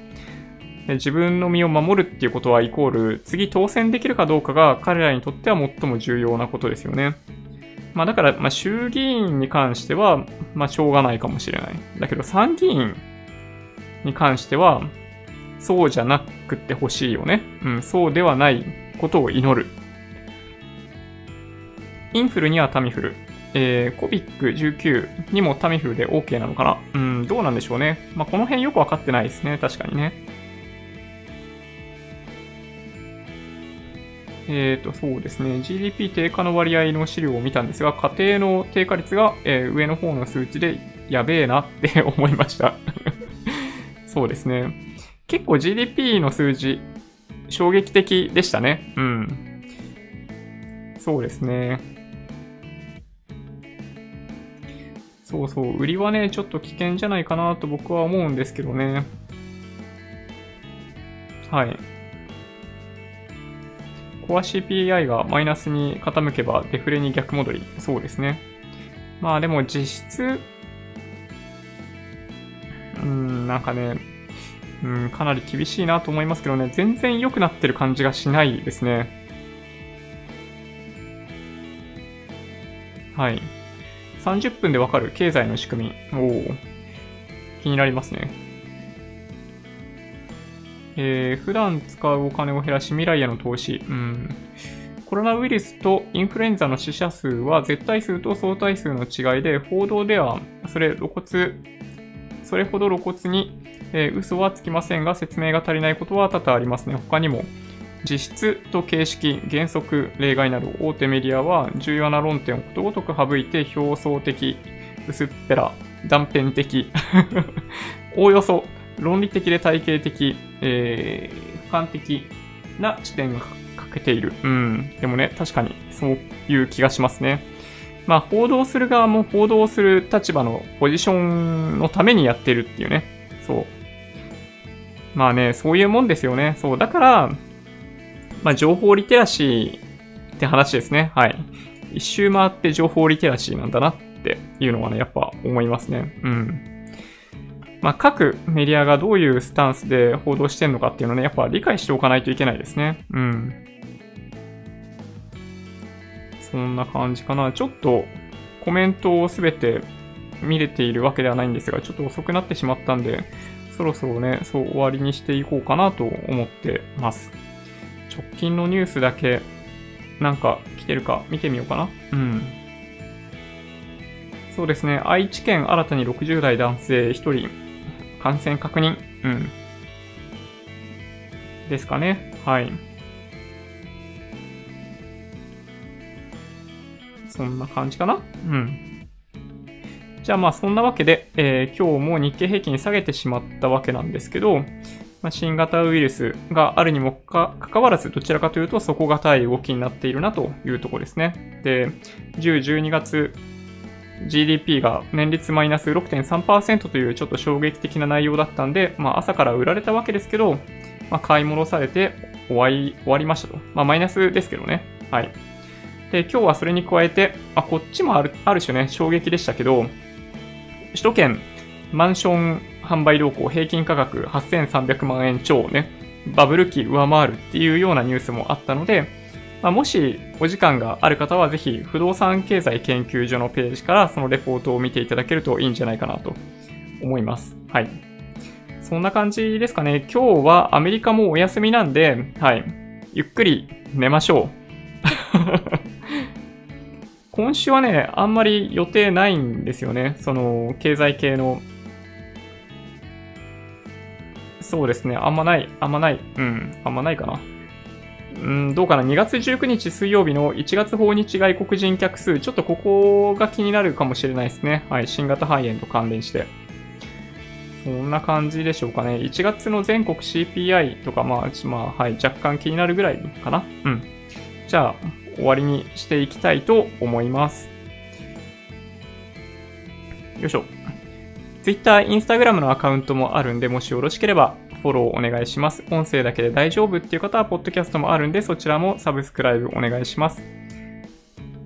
自分の身を守るっていうことはイコール、次当選できるかどうかが彼らにとっては最も重要なことですよね。まあだから、まあ衆議院に関しては、まあしょうがないかもしれない。だけど参議院に関しては、そうじゃなくってほしいよね。うん、そうではないことを祈る。インフルにはタミフル。えー、コビック19にもタミフルで OK なのかな？うん、どうなんでしょうね。まあ、この辺よくわかってないですね。確かにね。えっ、ー、と、そうですね。GDP 低下の割合の資料を見たんですが、家庭の低下率が、えー、上の方の数値でやべえなって 思いました そうですね。結構 GDP の数字、衝撃的でしたね。うん。そうですね。そうそう、売りはね、ちょっと危険じゃないかなと僕は思うんですけどね。はい。コア CPI がマイナスに傾けばデフレに逆戻り。そうですね。まあでも実質、うん、なんかね、うん、かなり厳しいなと思いますけどね、全然良くなってる感じがしないですね。はい。30分でわかる経済の仕組み。おお気になりますね。えー、普段使うお金を減らし未来への投資。うん。コロナウイルスとインフルエンザの死者数は絶対数と相対数の違いで、報道ではそれ露骨、それほど露骨に、えー、嘘はつきませんが、説明が足りないことは多々ありますね。他にも、実質と形式、原則、例外など大手メディアは重要な論点をことごとく省いて表層的、薄っぺら、断片的、おおよそ論理的で体系的、えー、俯瞰的な視点が欠けている。うん。でもね、確かにそういう気がしますね。まあ、報道する側も報道する立場のポジションのためにやってるっていうね。そう。まあね、そういうもんですよね。そう。だから、まあ、情報リテラシーって話ですね。はい。一周回って情報リテラシーなんだなっていうのはね、やっぱ思いますね。うん。まあ、各メディアがどういうスタンスで報道してんのかっていうのね、やっぱ理解しておかないといけないですね。うん。そんな感じかな。ちょっとコメントをすべて見れているわけではないんですが、ちょっと遅くなってしまったんで、そろそろね、そう終わりにしていこうかなと思ってます。直近のニュースだけ、なんか来てるか見てみようかな。うん。そうですね、愛知県新たに60代男性1人、感染確認。うん。ですかね。はい。そんな感じかなうん。じゃあまあそんなわけで、えー、今日も日経平均下げてしまったわけなんですけど、まあ、新型ウイルスがあるにもかかわらず、どちらかというと底堅い動きになっているなというところですね。で、10、12月 GDP が年率マイナス6.3%というちょっと衝撃的な内容だったんで、まあ朝から売られたわけですけど、まあ買い戻されて終わり、終わりましたと。まあマイナスですけどね。はい。で、今日はそれに加えて、あ、こっちもある、ある種ね、衝撃でしたけど、首都圏マンション販売動向平均価格8300万円超ね、バブル期上回るっていうようなニュースもあったので、まあ、もしお時間がある方はぜひ不動産経済研究所のページからそのレポートを見ていただけるといいんじゃないかなと思います。はい。そんな感じですかね。今日はアメリカもお休みなんで、はい。ゆっくり寝ましょう。今週はね、あんまり予定ないんですよね。その、経済系の。そうですね。あんまない。あんまない。うん。あんまないかな。うん、どうかな。2月19日水曜日の1月訪日外国人客数。ちょっとここが気になるかもしれないですね。はい。新型肺炎と関連して。そんな感じでしょうかね。1月の全国 CPI とか、まあ、まあ、はい。若干気になるぐらいかな。うん。じゃあ、終わりにしていきたいと思います。よいしょ。Twitter、Instagram のアカウントもあるんで、もしよろしければフォローお願いします。音声だけで大丈夫っていう方は、ポッドキャストもあるんで、そちらもサブスクライブお願いします。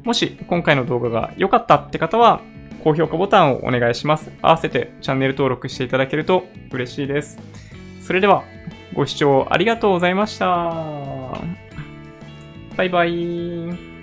もし今回の動画が良かったって方は、高評価ボタンをお願いします。合わせてチャンネル登録していただけると嬉しいです。それでは、ご視聴ありがとうございました。バイバイ。